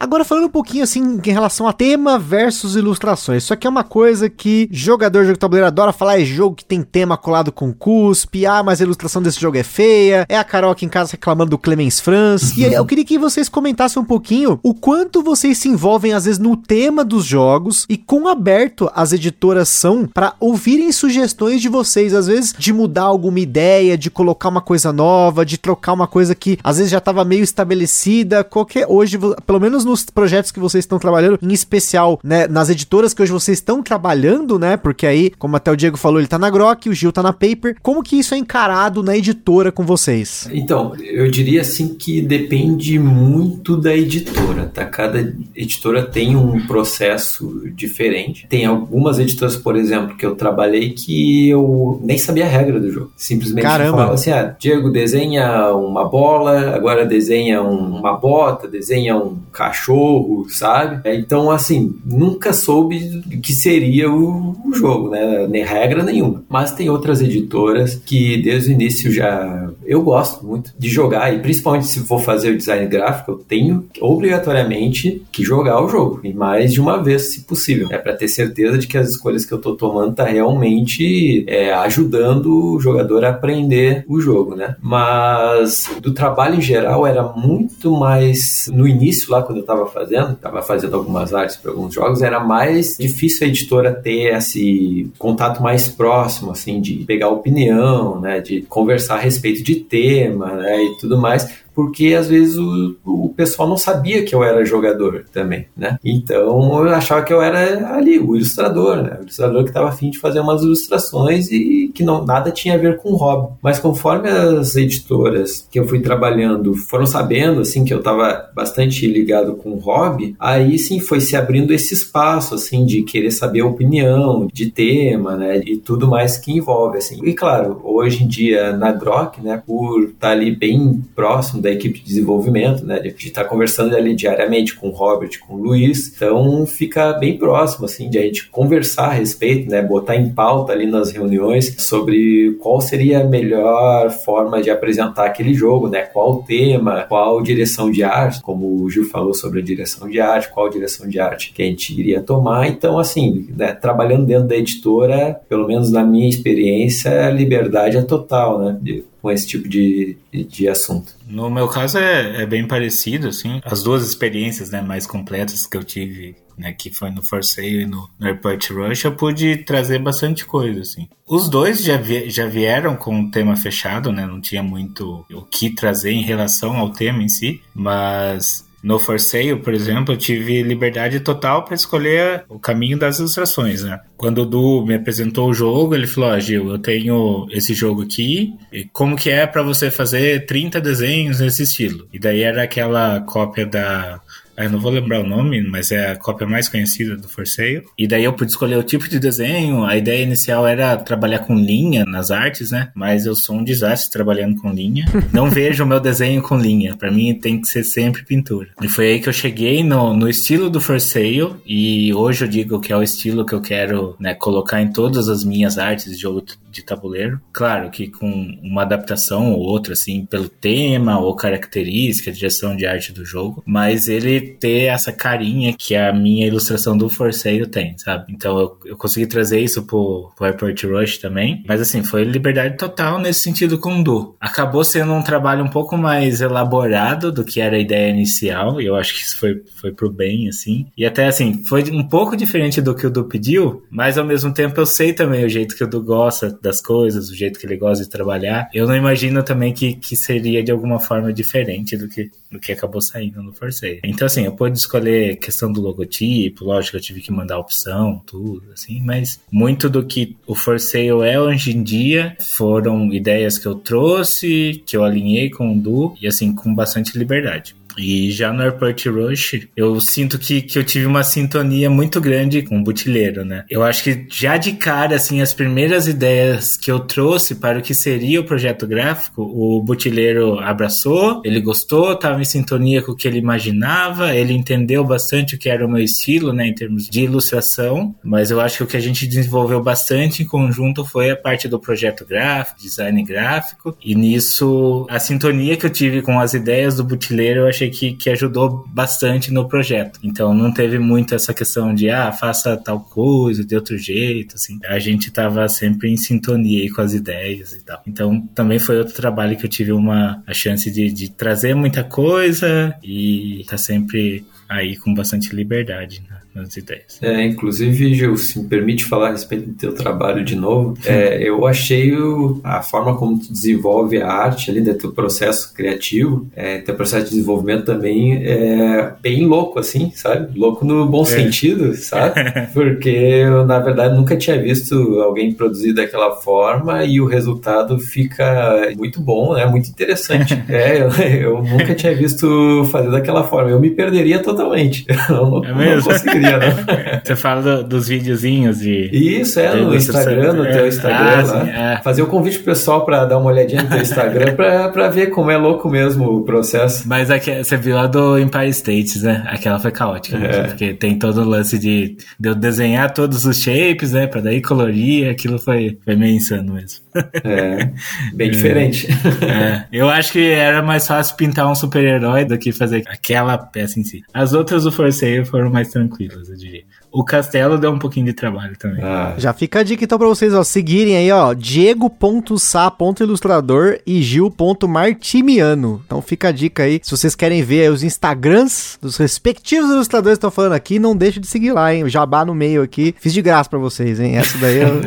Agora falando um pouquinho assim em relação a tema versus ilustrações. Isso aqui é uma coisa que jogador de jogo tabuleiro adora falar, é jogo que tem tema colado com cuspe, ah, mas a ilustração desse jogo é feia, é a Carol aqui em casa reclamando do Clemens Franz. e eu queria que vocês comentassem um pouquinho o quanto vocês se envolvem às vezes no tema dos jogos e quão aberto as editoras são para ouvirem sugestões de vocês, às vezes de mudar alguma ideia, de colocar uma coisa nova, de trocar uma coisa que às vezes já estava meio estabelecida, qualquer hoje, pelo menos no nos projetos que vocês estão trabalhando, em especial, né, nas editoras que hoje vocês estão trabalhando, né? Porque aí, como até o Diego falou, ele tá na Grok, o Gil tá na Paper. Como que isso é encarado na editora com vocês? Então, eu diria assim que depende muito da editora, tá? Cada editora tem um processo diferente. Tem algumas editoras, por exemplo, que eu trabalhei que eu nem sabia a regra do jogo. Simplesmente Caramba. falava assim: ah, Diego desenha uma bola, agora desenha uma bota, desenha um cachorro cachorro, sabe? É, então, assim, nunca soube que seria o, o jogo, né? Nem regra nenhuma. Mas tem outras editoras que desde o início já. Eu gosto muito de jogar, e principalmente se for fazer o design gráfico, eu tenho obrigatoriamente que jogar o jogo, e mais de uma vez, se possível. É para ter certeza de que as escolhas que eu tô tomando tá realmente é, ajudando o jogador a aprender o jogo, né? Mas do trabalho em geral era muito mais no início lá quando eu estava fazendo, estava fazendo algumas artes para alguns jogos, era mais difícil a editora ter esse contato mais próximo, assim, de pegar opinião, né, de conversar a respeito de tema, né, e tudo mais, porque às vezes o, o pessoal não sabia que eu era jogador também, né? Então eu achava que eu era ali, o ilustrador, né? O ilustrador que estava afim de fazer umas ilustrações e que não nada tinha a ver com o hobby. Mas conforme as editoras que eu fui trabalhando foram sabendo, assim, que eu estava bastante ligado com o hobby, aí sim foi se abrindo esse espaço, assim, de querer saber a opinião, de tema, né? E tudo mais que envolve, assim. E claro, hoje em dia na Grok, né? Por estar tá ali bem próximo da equipe de desenvolvimento, né? De estar tá conversando ali diariamente com o Robert, com o Luiz, então fica bem próximo, assim, de a gente conversar a respeito, né? Botar em pauta ali nas reuniões sobre qual seria a melhor forma de apresentar aquele jogo, né? Qual tema, qual direção de arte, como o Gil falou sobre a direção de arte, qual direção de arte que a gente iria tomar. Então, assim, né? trabalhando dentro da editora, pelo menos na minha experiência, a liberdade é total, né? De, com esse tipo de, de, assunto. No meu caso é, é bem parecido, assim. As duas experiências né, mais completas que eu tive né, que foi no For Sale e no, no Airport Rush, eu pude trazer bastante coisa, assim. Os dois já, vi, já vieram com o tema fechado, né, não tinha muito o que trazer em relação ao tema em si, mas no For Sale, por exemplo, eu tive liberdade total para escolher o caminho das ilustrações, né? Quando o Du me apresentou o jogo, ele falou: ah, Gil, eu tenho esse jogo aqui, e como que é para você fazer 30 desenhos nesse estilo? E daí era aquela cópia da eu não vou lembrar o nome, mas é a cópia mais conhecida do For Sale. E daí eu pude escolher o tipo de desenho. A ideia inicial era trabalhar com linha nas artes, né? Mas eu sou um desastre trabalhando com linha. Não vejo o meu desenho com linha. Para mim tem que ser sempre pintura. E foi aí que eu cheguei no, no estilo do For Sale. E hoje eu digo que é o estilo que eu quero né, colocar em todas as minhas artes de jogo de tabuleiro. Claro que com uma adaptação ou outra, assim, pelo tema ou característica, direção de arte do jogo. Mas ele ter essa carinha que a minha ilustração do Forceiro tem, sabe? Então eu, eu consegui trazer isso pro, pro Airport Rush também. Mas assim, foi liberdade total nesse sentido com o Du. Acabou sendo um trabalho um pouco mais elaborado do que era a ideia inicial. E eu acho que isso foi, foi pro bem, assim. E até assim, foi um pouco diferente do que o Du pediu, mas ao mesmo tempo eu sei também o jeito que o Du gosta das coisas, o jeito que ele gosta de trabalhar. Eu não imagino também que, que seria de alguma forma diferente do que, do que acabou saindo no Forceiro. Então, assim, eu pude escolher questão do logotipo, lógico, eu tive que mandar opção, tudo, assim, mas muito do que o For Sale é hoje em dia foram ideias que eu trouxe, que eu alinhei com o Du, e assim, com bastante liberdade. E já no Airport Rush, eu sinto que, que eu tive uma sintonia muito grande com o Butileiro, né? Eu acho que já de cara, assim, as primeiras ideias que eu trouxe para o que seria o projeto gráfico, o Butileiro abraçou, ele gostou, estava em sintonia com o que ele imaginava, ele entendeu bastante o que era o meu estilo, né, em termos de ilustração, mas eu acho que o que a gente desenvolveu bastante em conjunto foi a parte do projeto gráfico, design gráfico, e nisso, a sintonia que eu tive com as ideias do Butileiro, eu achei achei que, que ajudou bastante no projeto. Então não teve muito essa questão de, ah, faça tal coisa de outro jeito, assim. A gente tava sempre em sintonia com as ideias e tal. Então também foi outro trabalho que eu tive uma a chance de, de trazer muita coisa e tá sempre aí com bastante liberdade. Né? Nas ideias. É, inclusive, Gil, se me permite falar a respeito do teu trabalho de novo, é, eu achei o, a forma como tu desenvolve a arte ali, do teu processo criativo, é, teu processo de desenvolvimento também é bem louco, assim, sabe? Louco no bom é. sentido, sabe? Porque eu, na verdade, nunca tinha visto alguém produzir daquela forma e o resultado fica muito bom, né? Muito interessante. é, eu, eu, nunca tinha visto fazer daquela forma. Eu me perderia totalmente. Eu não, é mesmo? não conseguiria né? Você fala do, dos videozinhos de. Isso, é, no Instagram, no teu Instagram ah, é. Fazer o convite pro pessoal pra dar uma olhadinha no teu Instagram pra, pra ver como é louco mesmo o processo. Mas aqui, você viu lá do Empire States, né? Aquela foi caótica, né? é. porque tem todo o lance de, de eu desenhar todos os shapes, né? Pra daí colorir, aquilo foi, foi meio insano mesmo. É, bem diferente. É, eu acho que era mais fácil pintar um super-herói do que fazer aquela peça em si. As outras do Forceio foram mais tranquilas, eu diria. O castelo deu um pouquinho de trabalho também. Ah. Já fica a dica então pra vocês, ó, seguirem aí, ó, diego.sa.ilustrador e gil.martimiano. Então fica a dica aí, se vocês querem ver os Instagrams dos respectivos ilustradores que estão falando aqui, não deixe de seguir lá, hein, o jabá no meio aqui. Fiz de graça pra vocês, hein, essa daí eu...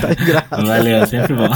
tá de graça. Valeu, sempre bom.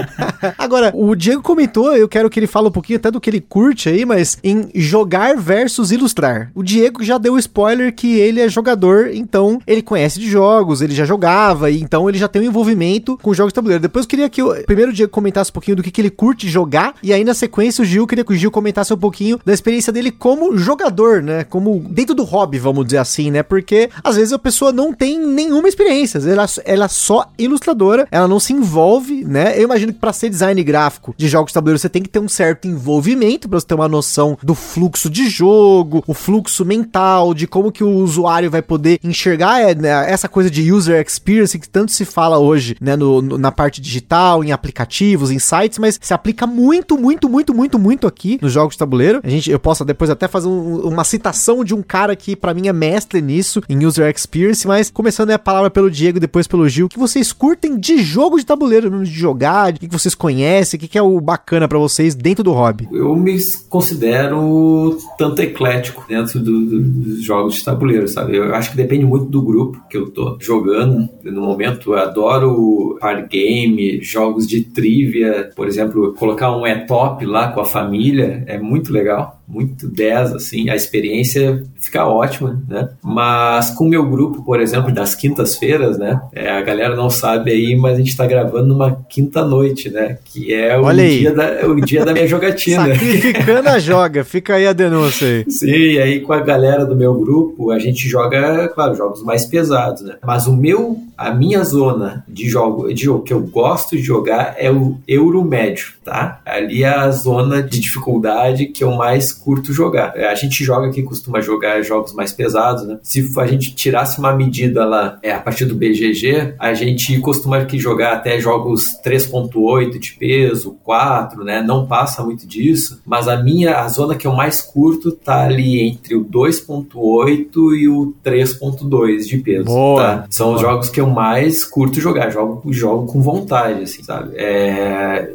Agora, o Diego comentou, eu quero que ele fale um pouquinho até do que ele curte aí, mas em jogar versus ilustrar. O Diego já deu spoiler que ele é jogador, então ele conhece de jogos, ele já jogava, e então ele já tem um envolvimento com jogos de tabuleiro. Depois eu queria que o primeiro Diego comentasse um pouquinho do que, que ele curte jogar, e aí na sequência o Gil queria que o Gil comentasse um pouquinho da experiência dele como jogador, né? Como dentro do hobby, vamos dizer assim, né? Porque às vezes a pessoa não tem nenhuma experiência, ela, ela é só ilustradora, ela não se envolve, né? Eu imagino que para ser design gráfico de jogos de tabuleiro você tem que ter um certo envolvimento para você ter uma noção do fluxo de jogo, o fluxo mental, de como que o usuário vai poder enxergar é, né, essa coisa de user experience que tanto se fala hoje, né, no, no, na parte digital, em aplicativos, em sites, mas se aplica muito, muito, muito, muito, muito aqui nos jogos de tabuleiro. A gente, eu posso depois até fazer um, uma citação de um cara que para mim é mestre nisso, em user experience, mas começando a palavra pelo Diego, depois pelo Gil, que vocês curtem de jogo de tabuleiro, de jogar, de que vocês conhecem, o que, que é o bacana para vocês dentro do hobby? Eu me considero tanto eclético dentro do, do, dos jogos de tabuleiro, sabe? Eu acho que depende muito do grupo que eu tô jogando no momento. Eu adoro party game, jogos de trivia, por exemplo, colocar um é top lá com a família é muito legal muito 10, assim, a experiência fica ótima, né? Mas com o meu grupo, por exemplo, das quintas-feiras, né? É, a galera não sabe aí, mas a gente está gravando numa quinta-noite, né? Que é o dia, da, o dia da minha jogatina. Sacrificando a joga, fica aí a denúncia aí. Sim, aí com a galera do meu grupo, a gente joga, claro, jogos mais pesados, né? Mas o meu, a minha zona de jogo, de jogo que eu gosto de jogar é o Euro Médio, tá? Ali é a zona de dificuldade que eu mais curto jogar. A gente joga aqui, costuma jogar jogos mais pesados, né? Se a gente tirasse uma medida lá é, a partir do BGG, a gente costuma aqui jogar até jogos 3.8 de peso, 4, né? Não passa muito disso, mas a minha, a zona que eu mais curto tá ali entre o 2.8 e o 3.2 de peso, Boa. tá? São os jogos que eu mais curto jogar, jogo, jogo com vontade, assim, sabe? É,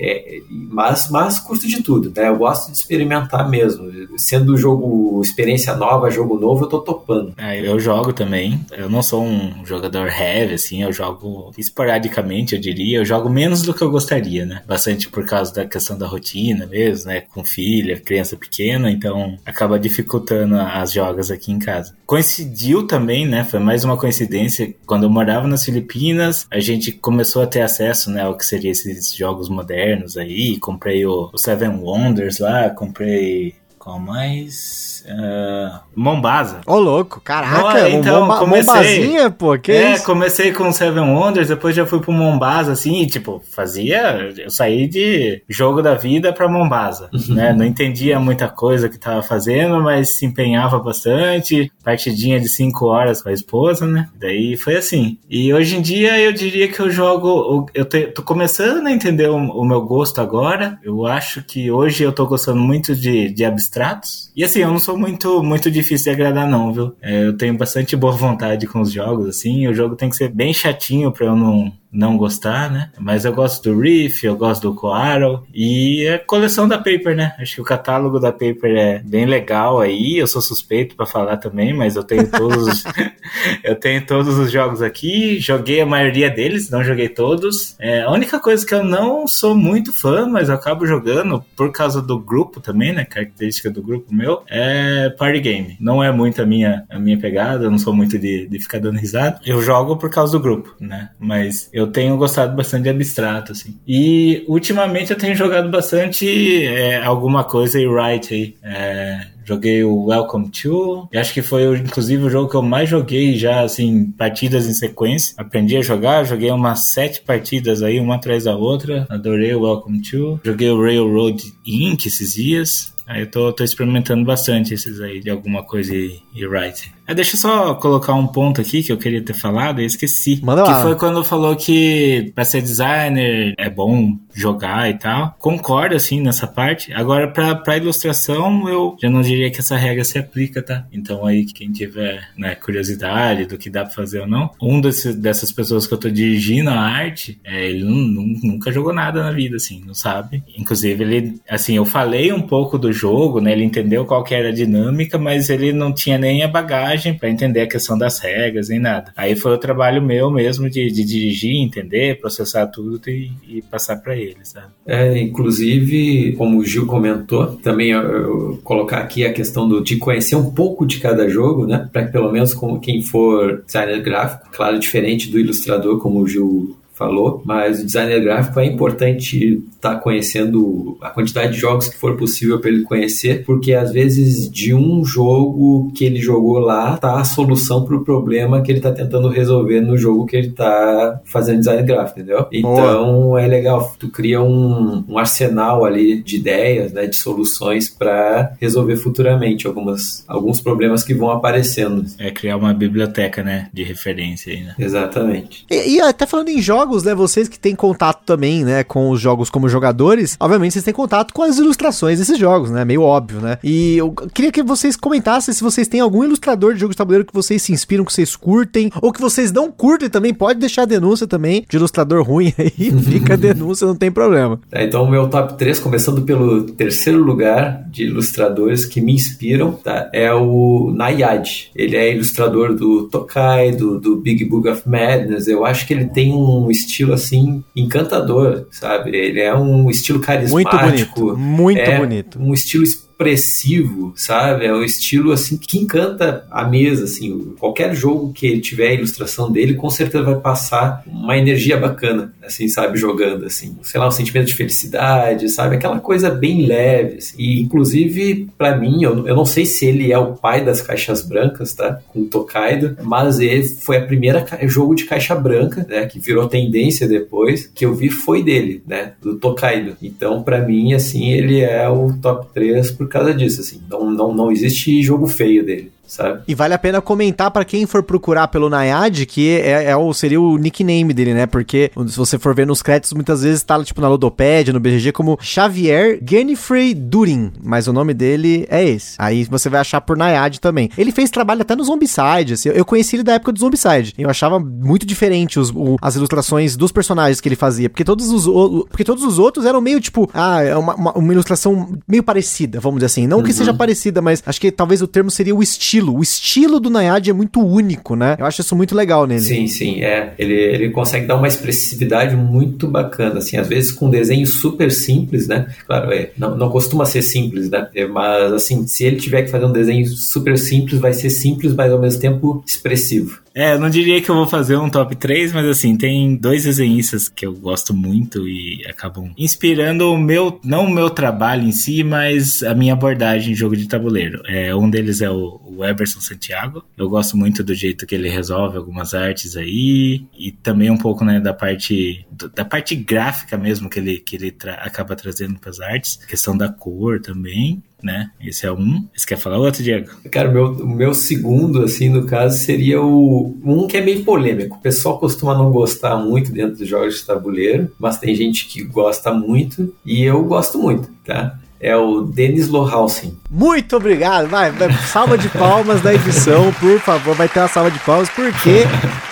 é, mas, mas curto de tudo, né? Eu gosto de experimentar mesmo. Sendo jogo experiência nova, jogo novo, eu tô topando. É, eu jogo também. Eu não sou um jogador heavy, assim, eu jogo esporadicamente, eu diria. Eu jogo menos do que eu gostaria, né? Bastante por causa da questão da rotina mesmo, né? Com filha, criança pequena, então acaba dificultando as jogas aqui em casa. Coincidiu também, né? Foi mais uma coincidência. Quando eu morava nas Filipinas, a gente começou a ter acesso, né, ao que seriam esses jogos modernos aí. Comprei o, o Seven Wonders lá, comprei qual mais? Uh, Mombasa. Ô, oh, louco, caraca, então, Momba, comecei, Mombazinha, pô, que É, isso? comecei com Seven Wonders, depois já fui pro Mombasa, assim, e, tipo, fazia, eu saí de jogo da vida pra Mombasa, uhum. né, não entendia muita coisa que tava fazendo, mas se empenhava bastante, partidinha de 5 horas com a esposa, né, daí foi assim. E hoje em dia eu diria que eu jogo, eu te, tô começando a entender o, o meu gosto agora, eu acho que hoje eu tô gostando muito de, de abstratos, e assim, eu não sou muito, muito difícil de agradar, não, viu? É, eu tenho bastante boa vontade com os jogos, assim. O jogo tem que ser bem chatinho pra eu não, não gostar, né? Mas eu gosto do Reef, eu gosto do Coaro e a coleção da Paper, né? Acho que o catálogo da Paper é bem legal aí. Eu sou suspeito para falar também, mas eu tenho todos eu tenho todos os jogos aqui. Joguei a maioria deles, não joguei todos. É, a única coisa que eu não sou muito fã, mas eu acabo jogando por causa do grupo também, né? Característica do grupo meu é party game. Não é muito a minha a minha pegada. Eu não sou muito de, de ficar dando risada. Eu jogo por causa do grupo, né? Mas eu tenho gostado bastante de abstrato, assim. E ultimamente eu tenho jogado bastante é, alguma coisa e Write aí. É, joguei o Welcome to, acho que foi inclusive o jogo que eu mais joguei já, assim, partidas em sequência. Aprendi a jogar, joguei umas sete partidas aí, uma atrás da outra. Adorei o Welcome to. Joguei o Railroad Inc. esses dias. Aí eu tô, tô experimentando bastante esses aí, de alguma coisa e, e writing. Ah, deixa eu só colocar um ponto aqui que eu queria ter falado, eu esqueci. Manda que lá. foi quando falou que pra ser designer é bom jogar e tal. Concordo, assim, nessa parte. Agora, pra, pra ilustração, eu já não diria que essa regra se aplica, tá? Então aí, quem tiver né, curiosidade do que dá pra fazer ou não, um desses, dessas pessoas que eu tô dirigindo a arte, é, ele nu- nu- nunca jogou nada na vida, assim, não sabe. Inclusive, ele, assim, eu falei um pouco do jogo, né? Ele entendeu qual que era a dinâmica, mas ele não tinha nem a bagagem pra entender a questão das regras, nem nada. Aí foi o trabalho meu mesmo de, de dirigir, entender, processar tudo e, e passar pra ele, sabe? É, inclusive, como o Gil comentou, também eu, eu colocar aqui a questão do, de conhecer um pouco de cada jogo, né? Para que pelo menos como quem for designer gráfico, claro, diferente do ilustrador, como o Gil falou, mas o designer gráfico é importante estar conhecendo a quantidade de jogos que for possível para ele conhecer, porque às vezes de um jogo que ele jogou lá tá a solução para o problema que ele está tentando resolver no jogo que ele está fazendo design gráfico, entendeu? Então é legal, tu cria um, um arsenal ali de ideias, né, de soluções para resolver futuramente algumas, alguns problemas que vão aparecendo. É criar uma biblioteca, né? De referência aí, né? Exatamente. E, e até falando em jogos, né? Vocês que têm contato também, né? Com os jogos como jogadores, obviamente vocês têm contato com as ilustrações desses jogos, né? Meio óbvio, né? E eu queria que vocês comentassem se vocês têm algum ilustrador de jogo de tabuleiro que vocês se inspiram, que vocês curtem, ou que vocês não curtem também. Pode deixar a denúncia também de ilustrador ruim aí. Fica a denúncia, não tem problema. Tá, então, o meu top 3, começando pelo terceiro lugar de ilustradores que me inspiram, tá? É o Nayad. Ele é ilustrador do Tokai, do, do Big Book of Madness. Eu acho que ele tem um estilo, assim, encantador, sabe? Ele é um estilo Muito carismático. bonito. Muito é bonito. Um estilo expressivo, sabe? É um estilo assim que encanta a mesa, assim. Qualquer jogo que tiver a ilustração dele, com certeza vai passar uma energia bacana, assim, sabe, jogando assim. Sei lá, um sentimento de felicidade, sabe? Aquela coisa bem leve, assim. E inclusive para mim, eu, eu não sei se ele é o pai das caixas brancas, tá? Com o Tokaido, mas ele foi a primeira jogo de caixa branca, né, que virou tendência depois, que eu vi foi dele, né, do Tokaido. Então, para mim, assim, ele é o top 3 por causa disso, assim. Não, não, não existe jogo feio dele, sabe? E vale a pena comentar pra quem for procurar pelo Nayad, que é, é o, seria o nickname dele, né? Porque se você for ver nos créditos, muitas vezes tá tipo na Ludopédia, no BGG, como Xavier Genifrey Durin. Mas o nome dele é esse. Aí você vai achar por Nayad também. Ele fez trabalho até no Zombicide, assim. Eu conheci ele da época do Zombicide. Eu achava muito diferente os, o- as ilustrações dos personagens que ele fazia. Porque todos os, o- porque todos os outros eram meio tipo, ah, é uma, uma, uma ilustração meio parecida, vamos dizer assim. Não que seja parecida, mas acho que talvez o termo seria o estilo. O estilo do Nayad é muito único, né? Eu acho isso muito legal nele. Sim, sim, é. Ele, ele consegue dar uma expressividade muito bacana, assim, às vezes com desenho super simples, né? Claro, é, não, não costuma ser simples, né? É, mas, assim, se ele tiver que fazer um desenho super simples, vai ser simples, mas ao mesmo tempo expressivo. É, eu não diria que eu vou fazer um top 3, mas assim, tem dois desenhistas que eu gosto muito e acabam inspirando o meu, não o meu trabalho em si, mas a minha abordagem em jogo de tabuleiro. É, um deles é o, o Eberson Santiago. Eu gosto muito do jeito que ele resolve algumas artes aí e também um pouco, né, da parte da parte gráfica mesmo que ele que ele tra acaba trazendo para as artes, questão da cor também, né? Esse é um. Você quer falar outro, Diego? Cara, o meu, meu segundo, assim, no caso, seria o um que é meio polêmico. O pessoal costuma não gostar muito dentro dos jogos de tabuleiro, mas tem gente que gosta muito e eu gosto muito, tá? É o Dennis Lohausen. Muito obrigado. Vai, vai, salva de palmas da edição, por favor. Vai ter uma salva de palmas, porque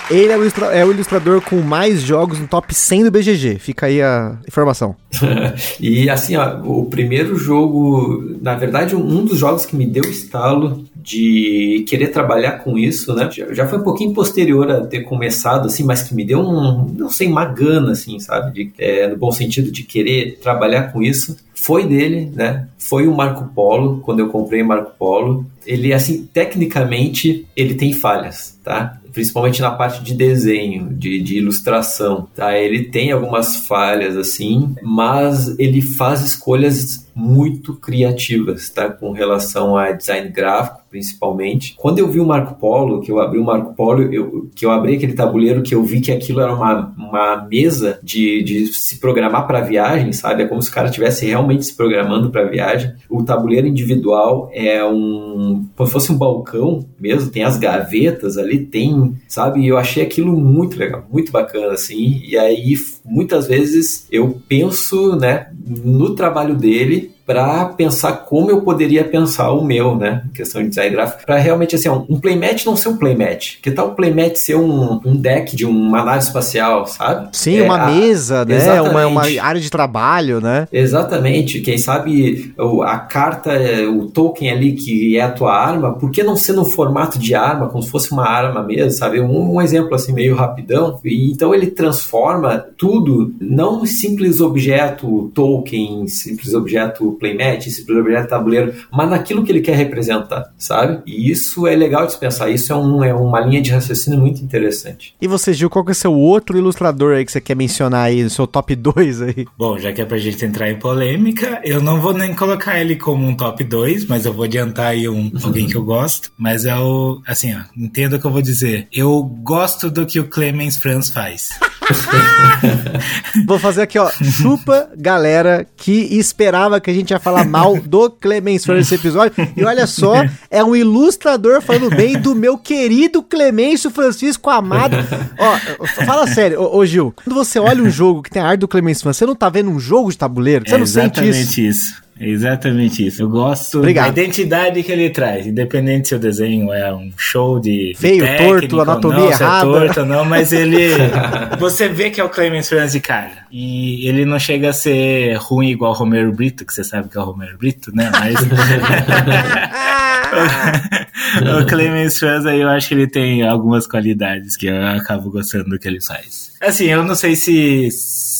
ele é o, ilustra- é o ilustrador com mais jogos no top 100 do BGG. Fica aí a informação. e assim, ó, o primeiro jogo, na verdade, um dos jogos que me deu estalo de querer trabalhar com isso, né? Já, já foi um pouquinho posterior a ter começado, assim, mas que me deu um, não sei, uma gana, assim, sabe? De, é, no bom sentido de querer trabalhar com isso. Foi dele, né? Foi o Marco Polo, quando eu comprei o Marco Polo. Ele, assim, tecnicamente, ele tem falhas, tá? principalmente na parte de desenho, de, de ilustração, tá? Ele tem algumas falhas assim, mas ele faz escolhas muito criativas, tá? Com relação a design gráfico, principalmente. Quando eu vi o Marco Polo, que eu abri o Marco Polo, eu, que eu abri aquele tabuleiro, que eu vi que aquilo era uma, uma mesa de, de se programar para viagem, sabe? É como se o cara estivesse realmente se programando para viagem. O tabuleiro individual é um, como se fosse um balcão mesmo, tem as gavetas ali, tem, sabe? E eu achei aquilo muito legal, muito bacana, assim. E aí, muitas vezes eu penso, né, no trabalho dele para pensar como eu poderia pensar o meu, né? Em questão de design gráfico, para realmente assim, um playmatch não ser um playmatch. Que tal o playmatch ser um, um deck de uma nave espacial, sabe? Sim, é, uma a, mesa, né? Uma, uma, área de trabalho, né? Exatamente. Quem sabe a carta, o token ali que é a tua arma, por que não ser no formato de arma, como se fosse uma arma mesmo, sabe? Um, um exemplo assim meio rapidão. E então ele transforma tudo, não um simples objeto token, simples objeto playmat, esse projeto tabuleiro, mas naquilo que ele quer representar, sabe? E isso é legal de se pensar, isso é, um, é uma linha de raciocínio muito interessante. E você, Gil, qual que é o seu outro ilustrador aí que você quer mencionar aí, no seu top 2 aí? Bom, já que é pra gente entrar em polêmica, eu não vou nem colocar ele como um top 2, mas eu vou adiantar aí um, alguém que eu gosto, mas é o, assim, ó, entenda o que eu vou dizer. Eu gosto do que o Clemens Franz faz. vou fazer aqui, ó, chupa galera que esperava que a gente ia falar mal do Clemens nesse episódio. E olha só, é um ilustrador falando bem do meu querido Clemêncio Francisco Amado. Ó, fala sério, ô, ô, Gil, quando você olha um jogo que tem a arte do Clemens você não tá vendo um jogo de tabuleiro? Você é não sente isso? Exatamente isso. Exatamente isso. Eu gosto Obrigado. da identidade que ele traz, independente se o desenho é um show de feio, técnico, torto, anatomia não, errada, se é torto, não, mas ele você vê que é o Clemens Franz de cara. E ele não chega a ser ruim igual o Romero Brito, que você sabe que é o Romero Brito, né? Mas o Clemens Franz aí eu acho que ele tem algumas qualidades que eu acabo gostando do que ele faz. Assim, eu não sei se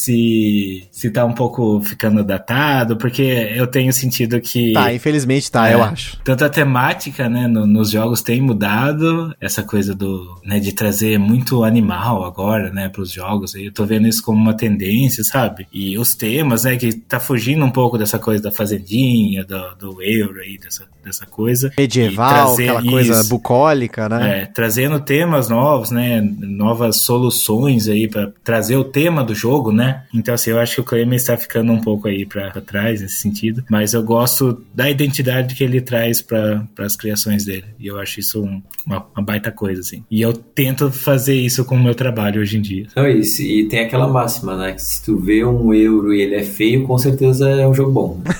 se, se tá um pouco ficando datado, porque eu tenho sentido que. Tá, infelizmente tá, é, eu acho. Tanto a temática, né, no, nos jogos tem mudado, essa coisa do, né, de trazer muito animal agora, né, pros jogos. Eu tô vendo isso como uma tendência, sabe? E os temas, né, que tá fugindo um pouco dessa coisa da fazendinha, do, do euro aí, dessa, dessa coisa. Medieval, aquela coisa isso, bucólica, né? É, trazendo temas novos, né, novas soluções aí para trazer o tema do jogo, né? Então, assim, eu acho que o Clemens está ficando um pouco aí para trás nesse sentido, mas eu gosto da identidade que ele traz para as criações dele. E eu acho isso um, uma, uma, baita coisa, assim. E eu tento fazer isso com o meu trabalho hoje em dia. Não, isso. E tem aquela máxima, né? Que se tu vê um euro e ele é feio, com certeza é um jogo bom.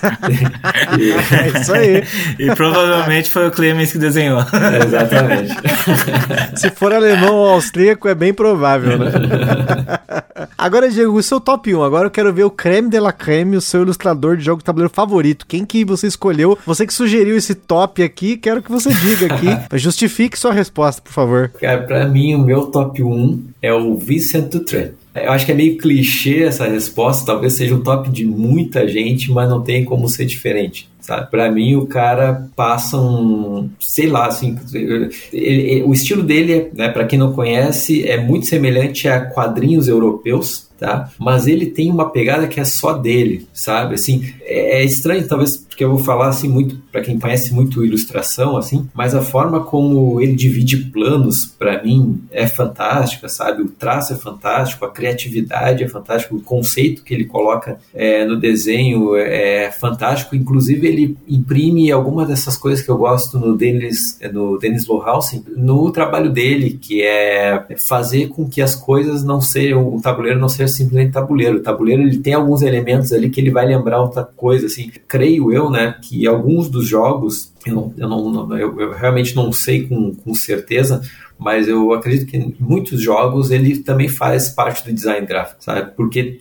é isso aí. E provavelmente foi o Clemens que desenhou. Exatamente. se for alemão ou austríaco, é bem provável, né? Agora, Diego, o seu top 1. Agora eu quero ver o creme de la creme, o seu ilustrador de jogo de tabuleiro favorito. Quem que você escolheu? Você que sugeriu esse top aqui, quero que você diga aqui. justifique sua resposta, por favor. Cara, pra mim, o meu top 1 é o Vincent Dutré. Eu acho que é meio clichê essa resposta, talvez seja o top de muita gente, mas não tem como ser diferente sabe? Para mim, o cara passa um, sei lá, assim, ele, ele, o estilo dele, né, para quem não conhece, é muito semelhante a quadrinhos europeus, tá? Mas ele tem uma pegada que é só dele, sabe? Assim, é, é estranho talvez porque eu vou falar assim muito para quem conhece muito ilustração assim, mas a forma como ele divide planos para mim é fantástica, sabe? O traço é fantástico, a criatividade é fantástica, o conceito que ele coloca é, no desenho é fantástico, inclusive ele imprime algumas dessas coisas que eu gosto no Dennis, no Dennis Lohausen, no trabalho dele, que é fazer com que as coisas não sejam, o tabuleiro não seja simplesmente tabuleiro. O tabuleiro ele tem alguns elementos ali que ele vai lembrar outra coisa, assim. Creio eu, né, que alguns dos jogos, eu, não, eu, não, eu, eu realmente não sei com, com certeza, mas eu acredito que em muitos jogos ele também faz parte do design gráfico, sabe? Porque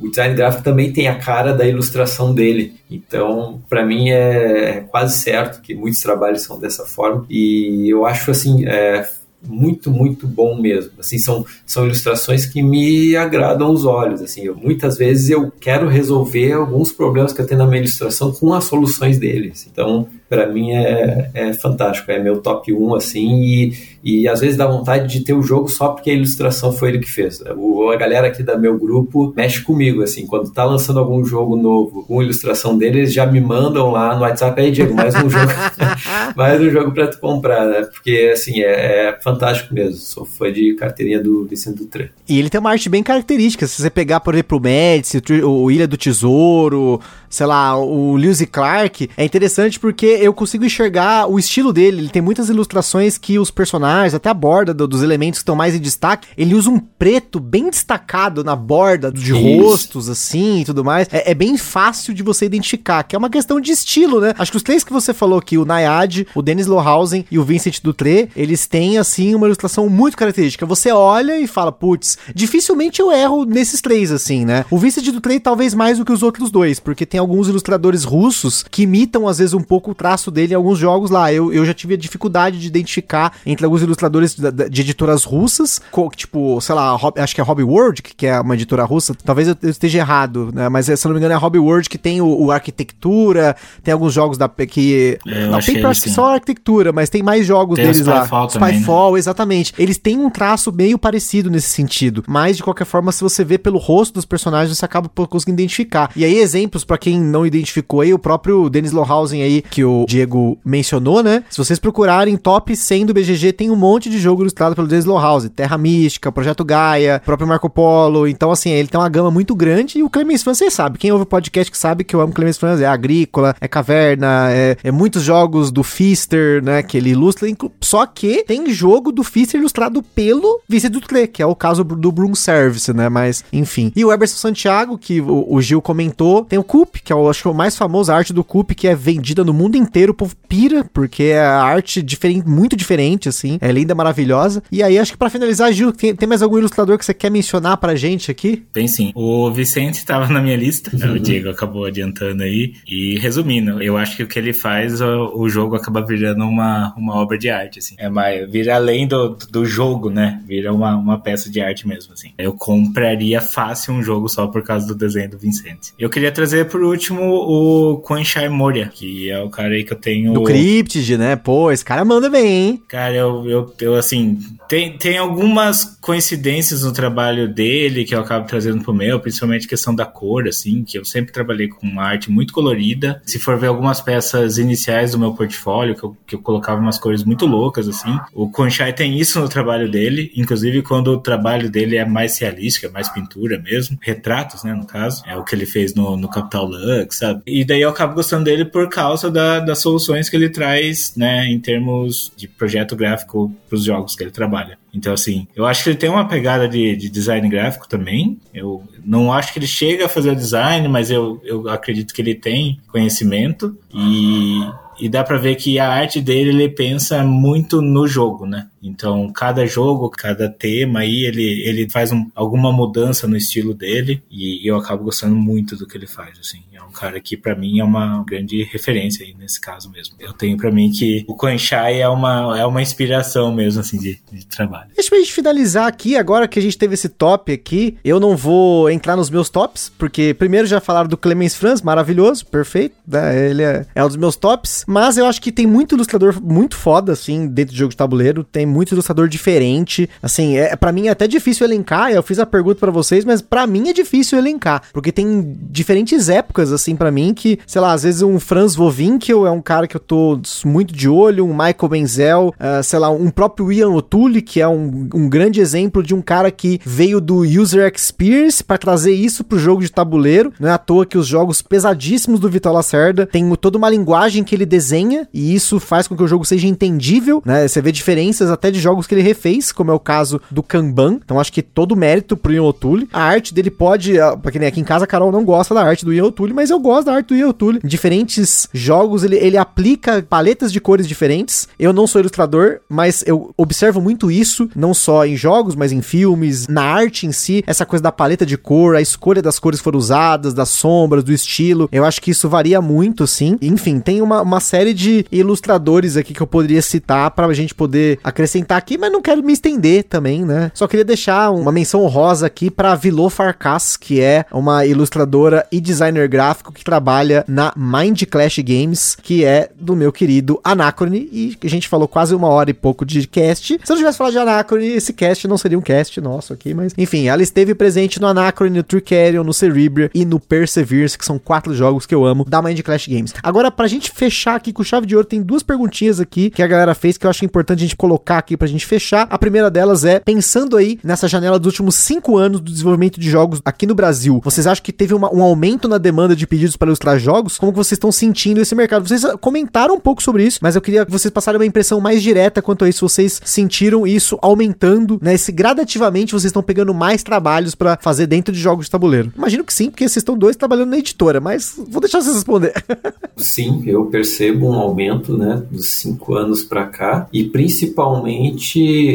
o design gráfico também tem a cara da ilustração dele. Então, para mim é quase certo que muitos trabalhos são dessa forma. E eu acho assim, é, muito, muito bom mesmo. Assim, são, são ilustrações que me agradam os olhos. Assim, eu, muitas vezes eu quero resolver alguns problemas que eu tenho na minha ilustração com as soluções deles. Então, para mim é, é fantástico, é meu top 1 assim e E às vezes dá vontade de ter o jogo só porque a ilustração foi ele que fez. O, a galera aqui da meu grupo mexe comigo, assim, quando tá lançando algum jogo novo com ilustração dele, eles já me mandam lá no WhatsApp, aí Diego, mais um jogo, mais um jogo pra tu comprar, né? Porque, assim, é, é fantástico mesmo. Sou fã de carteirinha do Vicente Dutré. E ele tem uma arte bem característica. Se você pegar, por exemplo, o Médici, o Ilha do Tesouro, sei lá, o Lewis Clark, é interessante porque eu consigo enxergar o estilo dele. Ele tem muitas ilustrações que os personagens, até a borda do, dos elementos que estão mais em destaque, ele usa um preto bem destacado na borda de Isso. rostos, assim, e tudo mais. É, é, bem fácil de você identificar, que é uma questão de estilo, né? Acho que os três que você falou aqui, o Nayad, o Dennis Lohausen e o Vincent Dutré, eles têm, assim, uma ilustração muito característica. Você olha e fala, putz, dificilmente eu erro nesses três, assim, né? O Vincent Dutré talvez mais do que os outros dois, porque tem alguns ilustradores russos que imitam, às vezes, um pouco o traço dele em alguns jogos lá. Eu, eu já tive a dificuldade de identificar entre alguns ilustradores de, de editoras russas, tipo, sei lá, acho que é Hobby World, que é uma editora russa. Talvez eu esteja errado, né? Mas se não me engano é a Hobby World que tem o, o Arquitetura, tem alguns jogos da que. É, não, tem acho que só Arquitetura, mas tem mais jogos tem deles lá. Spyfall, Spyfall né? exatamente. Eles têm um traço meio parecido nesse sentido. Mas, de qualquer forma, se você vê pelo rosto dos personagens, você acaba conseguindo identificar. E aí, exemplos, para quem não identificou aí, o próprio Dennis Lohausen aí, que o Diego mencionou, né? Se vocês procurarem top 100 do BGG, tem um monte de jogo ilustrado pelo Dennis Lohausen. Terra Mística, Projeto Gaia, próprio Marco Polo. Então, assim, ele tem uma gama muito grande. E o Clemens Franz, vocês sabem. Quem ouve o podcast que sabe que eu amo Clemens Franz. É Agrícola, é Caverna, é, é muitos jogos do Fister, né? Que ele ilustra. Só que tem jogo do Fister ilustrado pelo Vice Dutré, que é o caso do Broom Service, né? Mas, enfim. E o Eberson Santiago, que o, o Gil comentou. Tem o Coop, que é o, acho que é o mais famoso, a arte do Coop, que é vendida no mundo inteiro. O povo pira, porque é a arte diferente, muito diferente, assim. É linda, maravilhosa. E aí, acho que para finalizar, Gil, tem, tem, mais algum ilustrador que você quer mencionar pra gente aqui? Tem sim. O Vicente tava na minha lista. Uhum. O Diego acabou adiantando aí. E resumindo, eu acho que o que ele faz, o, o jogo acaba virando uma, uma obra de arte, assim. É mais, vira além do, do jogo, né? Vira uma, uma peça de arte mesmo, assim. Eu compraria fácil um jogo só por causa do desenho do Vicente. Eu queria trazer por último o Koenshai Moria, que é o cara aí que eu tenho. Do Cryptid, né? Pô, esse cara manda bem, hein? Cara, eu, eu, eu assim, tem, tem algumas coincidências no trabalho dele que eu acabo trazendo pro meu, principalmente questão da cor, assim, que eu sempre trabalhei com arte muito colorida. Se for ver algumas peças iniciais do meu portfólio, que eu, que eu colocava umas cores muito loucas, assim, o Conchai tem isso no trabalho dele, inclusive quando o trabalho dele é mais realístico, é mais pintura mesmo, retratos, né, no caso, é o que ele fez no, no Capital Lux, sabe? E daí eu acabo gostando dele por causa da, das soluções que ele traz, né, em termos de projeto gráfico pros jogos que ele trabalha trabalha. Então, assim, eu acho que ele tem uma pegada de, de design gráfico também. Eu não acho que ele chega a fazer o design, mas eu, eu acredito que ele tem conhecimento e, e dá para ver que a arte dele ele pensa muito no jogo, né? Então, cada jogo, cada tema aí, ele, ele faz um, alguma mudança no estilo dele e eu acabo gostando muito do que ele faz, assim. É um cara que para mim é uma grande referência aí nesse caso mesmo. Eu tenho para mim que o Koenshai é uma, é uma inspiração mesmo, assim, de, de trabalho. Deixa pra gente finalizar aqui, agora que a gente teve esse top aqui, eu não vou entrar nos meus tops, porque primeiro já falaram do Clemens Franz, maravilhoso, perfeito, né? ele é, é um dos meus tops, mas eu acho que tem muito ilustrador muito foda, assim, dentro de jogo de tabuleiro, tem muito ilustrador diferente. Assim, é para mim é até difícil elencar. Eu fiz a pergunta para vocês, mas para mim é difícil elencar, porque tem diferentes épocas assim para mim que, sei lá, às vezes um Franz Vovinkel é um cara que eu tô muito de olho, um Michael Benzel, uh, sei lá, um próprio Ian O'Toole, que é um, um grande exemplo de um cara que veio do user experience para trazer isso pro jogo de tabuleiro. Não é à toa que os jogos pesadíssimos do Vitor Lacerda tem toda uma linguagem que ele desenha e isso faz com que o jogo seja entendível, né? Você vê diferenças até de jogos que ele refez, como é o caso do Kanban. Então acho que todo mérito pro Ian O'Toole. A arte dele pode, ah, pra quem nem aqui em casa, a Carol não gosta da arte do Ian O'Toole, mas eu gosto da arte do Ian O'Toole. Diferentes jogos ele, ele aplica paletas de cores diferentes. Eu não sou ilustrador, mas eu observo muito isso, não só em jogos, mas em filmes, na arte em si, essa coisa da paleta de cor, a escolha das cores foram usadas, das sombras, do estilo. Eu acho que isso varia muito, sim. Enfim, tem uma, uma série de ilustradores aqui que eu poderia citar pra gente poder acrescentar acrescentar aqui, mas não quero me estender também, né? Só queria deixar uma menção honrosa aqui para Vilô Farkas, que é uma ilustradora e designer gráfico que trabalha na Mind Clash Games, que é do meu querido Anacrone, e a gente falou quase uma hora e pouco de cast. Se eu não tivesse falado de Anacrone, esse cast não seria um cast nosso aqui, mas enfim, ela esteve presente no Anacrone, no Tricarion, no Cerebria e no Perseverance, que são quatro jogos que eu amo da Mind Clash Games. Agora, pra gente fechar aqui com chave de ouro, tem duas perguntinhas aqui que a galera fez que eu acho importante a gente colocar aqui pra gente fechar. A primeira delas é, pensando aí nessa janela dos últimos cinco anos do desenvolvimento de jogos aqui no Brasil, vocês acham que teve uma, um aumento na demanda de pedidos para ilustrar jogos? Como que vocês estão sentindo esse mercado? Vocês comentaram um pouco sobre isso, mas eu queria que vocês passassem uma impressão mais direta quanto a isso. Vocês sentiram isso aumentando, né? Se gradativamente vocês estão pegando mais trabalhos para fazer dentro de jogos de tabuleiro. Imagino que sim, porque vocês estão dois trabalhando na editora, mas vou deixar vocês responder. sim, eu percebo um aumento, né, dos cinco anos para cá e principalmente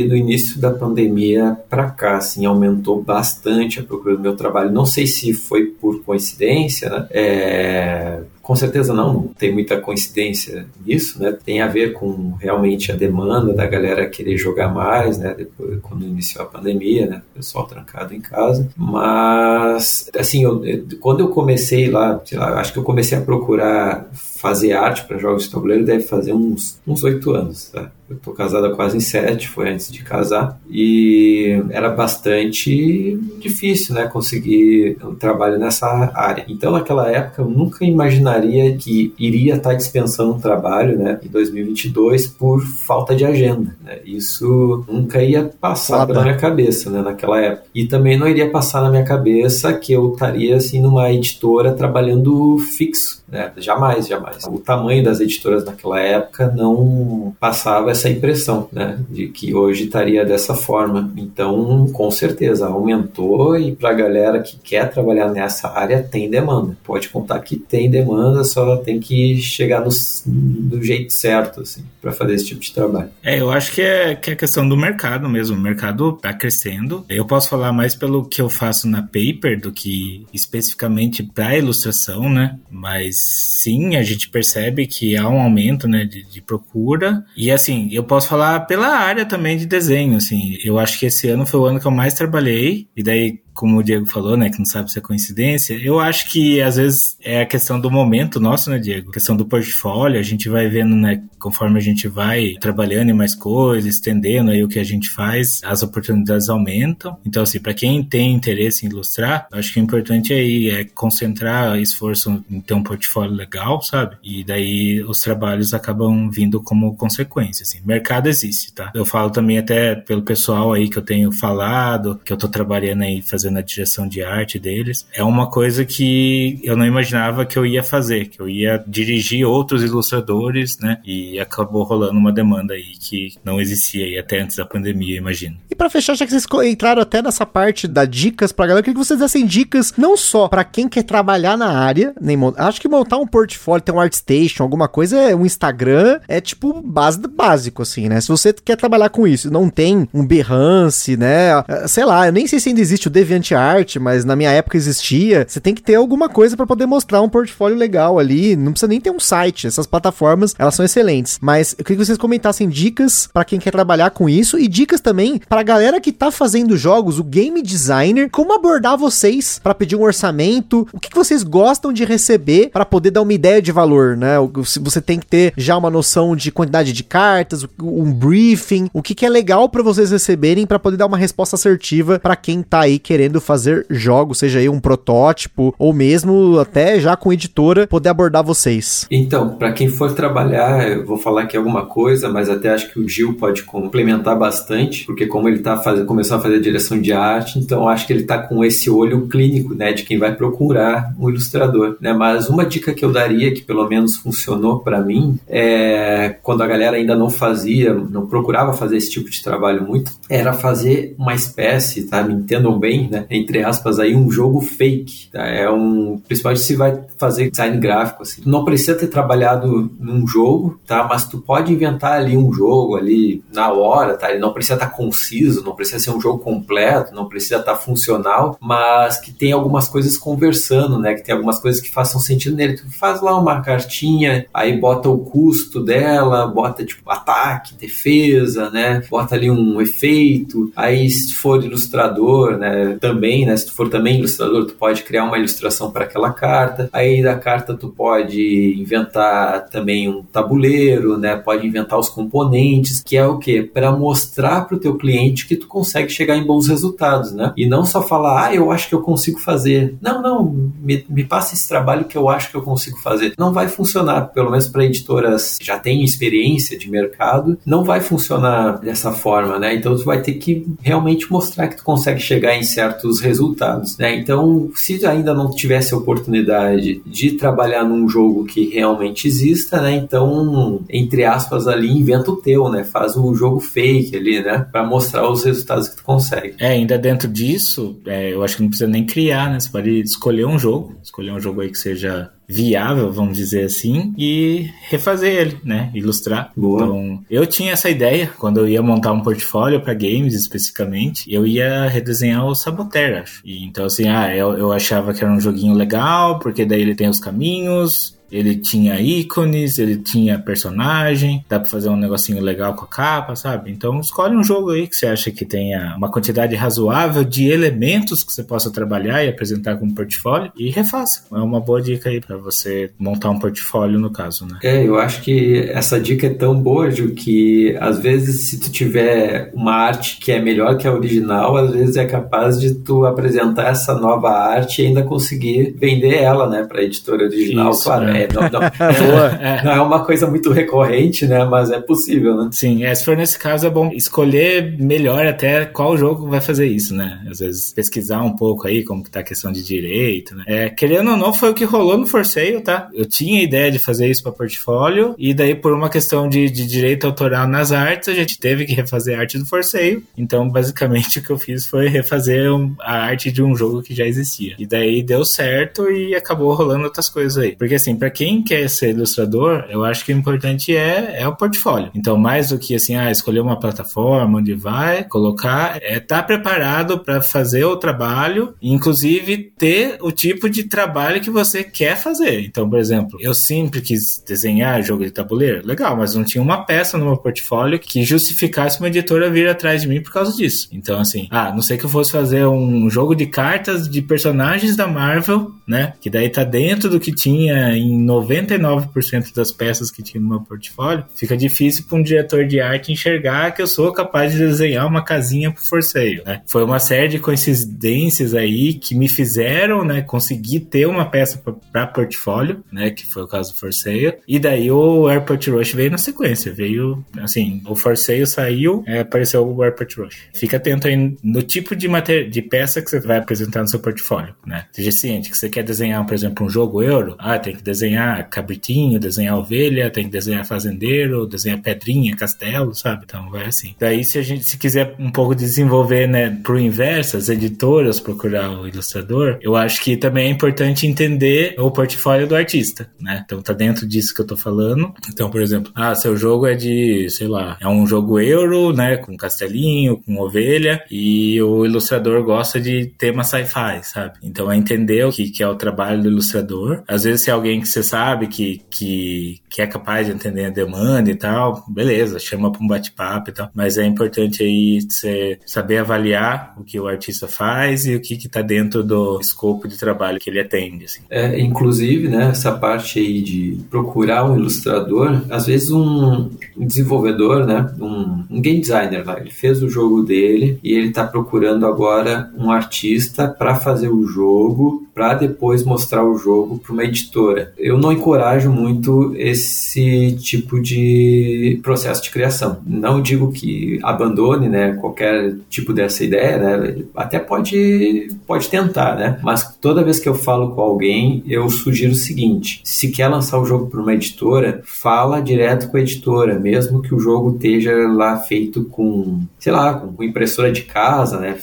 no início da pandemia para cá, assim, aumentou bastante a procura do meu trabalho. Não sei se foi por coincidência, né? É, com certeza não, não tem muita coincidência nisso, né? Tem a ver com realmente a demanda da galera querer jogar mais, né? Depois, quando iniciou a pandemia, né? O pessoal trancado em casa. Mas, assim, eu, quando eu comecei lá, sei lá, acho que eu comecei a procurar fazer arte para jogos de tabuleiro deve fazer uns oito anos. Tá? Eu tô casado há quase em sete, foi antes de casar, e era bastante difícil, né, conseguir um trabalho nessa área. Então, naquela época, eu nunca imaginaria que iria estar dispensando trabalho, né, em 2022 por falta de agenda. Né? Isso nunca ia passar Foda. pela minha cabeça, né, naquela época. E também não iria passar na minha cabeça que eu estaria assim numa editora trabalhando fixo, né? Jamais, jamais. O tamanho das editoras naquela época não passava essa impressão, né? De que hoje estaria dessa forma. Então, com certeza, aumentou e para a galera que quer trabalhar nessa área tem demanda. Pode contar que tem demanda, só tem que chegar no, do jeito certo, assim, para fazer esse tipo de trabalho. É, eu acho que é, que é questão do mercado mesmo. O mercado está crescendo. Eu posso falar mais pelo que eu faço na Paper do que especificamente para ilustração, né? Mas sim, a gente percebe que há um aumento, né, de, de, procura. E assim, eu posso falar pela área também de desenho, assim. Eu acho que esse ano foi o ano que eu mais trabalhei. E daí como o Diego falou, né, que não sabe se é coincidência, eu acho que às vezes é a questão do momento nosso, né, Diego? A questão do portfólio, a gente vai vendo, né, conforme a gente vai trabalhando em mais coisas, estendendo aí o que a gente faz, as oportunidades aumentam. Então, assim, para quem tem interesse em ilustrar, acho que o importante aí é concentrar esforço em ter um portfólio legal, sabe? E daí os trabalhos acabam vindo como consequência, assim. Mercado existe, tá? Eu falo também até pelo pessoal aí que eu tenho falado, que eu tô trabalhando aí fazendo fazendo a direção de arte deles, é uma coisa que eu não imaginava que eu ia fazer, que eu ia dirigir outros ilustradores, né? E acabou rolando uma demanda aí que não existia aí até antes da pandemia, imagino. E para fechar, já que vocês entraram até nessa parte da dicas pra galera, eu queria que vocês dessem dicas não só para quem quer trabalhar na área, nem acho que montar um portfólio, ter um ArtStation, alguma coisa, é um Instagram, é tipo base, básico assim, né? Se você quer trabalhar com isso, não tem um Behance, né? Sei lá, eu nem sei se ainda existe o Deviant DeviantArt, mas na minha época existia. Você tem que ter alguma coisa para poder mostrar um portfólio legal ali. Não precisa nem ter um site. Essas plataformas, elas são excelentes. Mas eu queria que vocês comentassem dicas para quem quer trabalhar com isso e dicas também para galera que tá fazendo jogos, o game designer, como abordar vocês para pedir um orçamento, o que, que vocês gostam de receber para poder dar uma ideia de valor, né? Você tem que ter já uma noção de quantidade de cartas, um briefing, o que, que é legal para vocês receberem para poder dar uma resposta assertiva para quem tá aí querendo querendo fazer jogos, seja aí um protótipo ou mesmo até já com editora, poder abordar vocês? Então, para quem for trabalhar, eu vou falar aqui alguma coisa, mas até acho que o Gil pode complementar bastante, porque como ele tá fazendo, começou a fazer direção de arte, então acho que ele tá com esse olho clínico, né, de quem vai procurar um ilustrador, né? Mas uma dica que eu daria que pelo menos funcionou para mim é quando a galera ainda não fazia, não procurava fazer esse tipo de trabalho muito, era fazer uma espécie, tá? Me entendam bem, né? Entre aspas, aí um jogo fake. Tá? É um. Principalmente se vai fazer design gráfico, assim. Tu não precisa ter trabalhado num jogo, tá? Mas tu pode inventar ali um jogo ali na hora, tá? Ele não precisa estar tá conciso não precisa ser um jogo completo, não precisa estar funcional, mas que tem algumas coisas conversando, né? Que tem algumas coisas que façam sentido nele. Tu faz lá uma cartinha, aí bota o custo dela, bota tipo ataque, defesa, né? Bota ali um efeito. Aí se for ilustrador, né? Também, né? Se tu for também ilustrador, tu pode criar uma ilustração para aquela carta. Aí da carta tu pode inventar também um tabuleiro, né? Pode inventar os componentes, que é o que? Para mostrar para o teu cliente que tu consegue chegar em bons resultados, né? E não só falar, ah, eu acho que eu consigo fazer. Não, não, me, me passa esse trabalho que eu acho que eu consigo fazer. Não vai funcionar, pelo menos para editoras que já têm experiência de mercado, não vai funcionar dessa forma, né? Então tu vai ter que realmente mostrar que tu consegue chegar em certos resultados, né? Então, se ainda não tivesse a oportunidade de trabalhar num jogo que realmente exista, né? Então, entre aspas ali, inventa o teu, né? Faz um jogo fake ali, né? Para mostrar os resultados que tu consegue. É, ainda dentro disso, é, eu acho que não precisa nem criar, né? Você pode escolher um jogo, escolher um jogo aí que seja viável, vamos dizer assim, e refazer ele, né? Ilustrar. Boa. Então, eu tinha essa ideia quando eu ia montar um portfólio para games especificamente, eu ia redesenhar o Saboteur, acho. E, então, assim, ah, eu, eu achava que era um joguinho legal, porque daí ele tem os caminhos, ele tinha ícones, ele tinha personagem, dá pra fazer um negocinho legal com a capa, sabe? Então escolhe um jogo aí que você acha que tenha uma quantidade razoável de elementos que você possa trabalhar e apresentar como portfólio e refaça. É uma boa dica aí para você montar um portfólio no caso, né? É, eu acho que essa dica é tão boa, Ju, que às vezes se tu tiver uma arte que é melhor que a original, às vezes é capaz de tu apresentar essa nova arte e ainda conseguir vender ela, né, pra editora original. Isso, claro, é. É, não, não, é, não é uma coisa muito recorrente, né, mas é possível, né? Sim, é, se for nesse caso é bom escolher melhor até qual jogo vai fazer isso, né? Às vezes pesquisar um pouco aí como que tá a questão de direito, né? É, querendo ou não, foi o que rolou no Forceio, tá? Eu tinha ideia de fazer isso para portfólio e daí por uma questão de, de direito autoral nas artes, a gente teve que refazer a arte do Forceio. Então, basicamente, o que eu fiz foi refazer um, a arte de um jogo que já existia. E daí deu certo e acabou rolando outras coisas aí. Porque assim, para quem quer ser ilustrador, eu acho que o importante é, é o portfólio. Então, mais do que assim, ah, escolher uma plataforma onde vai colocar, é estar tá preparado para fazer o trabalho, inclusive ter o tipo de trabalho que você quer fazer. Então, por exemplo, eu sempre quis desenhar jogo de tabuleiro, legal, mas não tinha uma peça no meu portfólio que justificasse uma editora vir atrás de mim por causa disso. Então, assim, ah, não sei que eu fosse fazer um jogo de cartas de personagens da Marvel, né? Que daí tá dentro do que tinha em 99% das peças que tinha no meu portfólio. Fica difícil para um diretor de arte enxergar que eu sou capaz de desenhar uma casinha pro forceio, né? Foi uma série de coincidências aí que me fizeram, né, conseguir ter uma peça para portfólio, né, que foi o caso do forceio. E daí o Airport Rush veio na sequência, veio assim, o forceio saiu, é, apareceu o Airport Rush. Fica atento aí no tipo de matéria de peça que você vai apresentar no seu portfólio, né? Seja ciente que você quer desenhar, por exemplo, um jogo euro, ah, tem que desenhar cabritinho, desenhar ovelha, tem que desenhar fazendeiro, desenhar pedrinha, castelo, sabe? Então vai assim. Daí se a gente se quiser um pouco desenvolver, né, pro inverso, as editoras procurar o ilustrador, eu acho que também é importante entender o portfólio do artista, né? Então tá dentro disso que eu tô falando. Então, por exemplo, ah, seu jogo é de, sei lá, é um jogo euro, né, com castelinho, com ovelha, e o ilustrador gosta de tema sci-fi, sabe? Então é entender o que, que é o trabalho do ilustrador. Às vezes se é alguém que você sabe que, que, que é capaz de entender a demanda e tal, beleza, chama para um bate-papo e tal. Mas é importante aí você saber avaliar o que o artista faz e o que está dentro do escopo de trabalho que ele atende. Assim. É, inclusive, né, essa parte aí de procurar um ilustrador, às vezes um desenvolvedor, né, um, um game designer, ele fez o jogo dele e ele está procurando agora um artista para fazer o jogo, para depois mostrar o jogo para uma editora. Eu não encorajo muito esse tipo de processo de criação. Não digo que abandone, né, qualquer tipo dessa ideia, né, até pode pode tentar, né, mas toda vez que eu falo com alguém, eu sugiro o seguinte: se quer lançar o jogo para uma editora, fala direto com a editora, mesmo que o jogo esteja lá feito com, sei lá, com impressora de casa, né?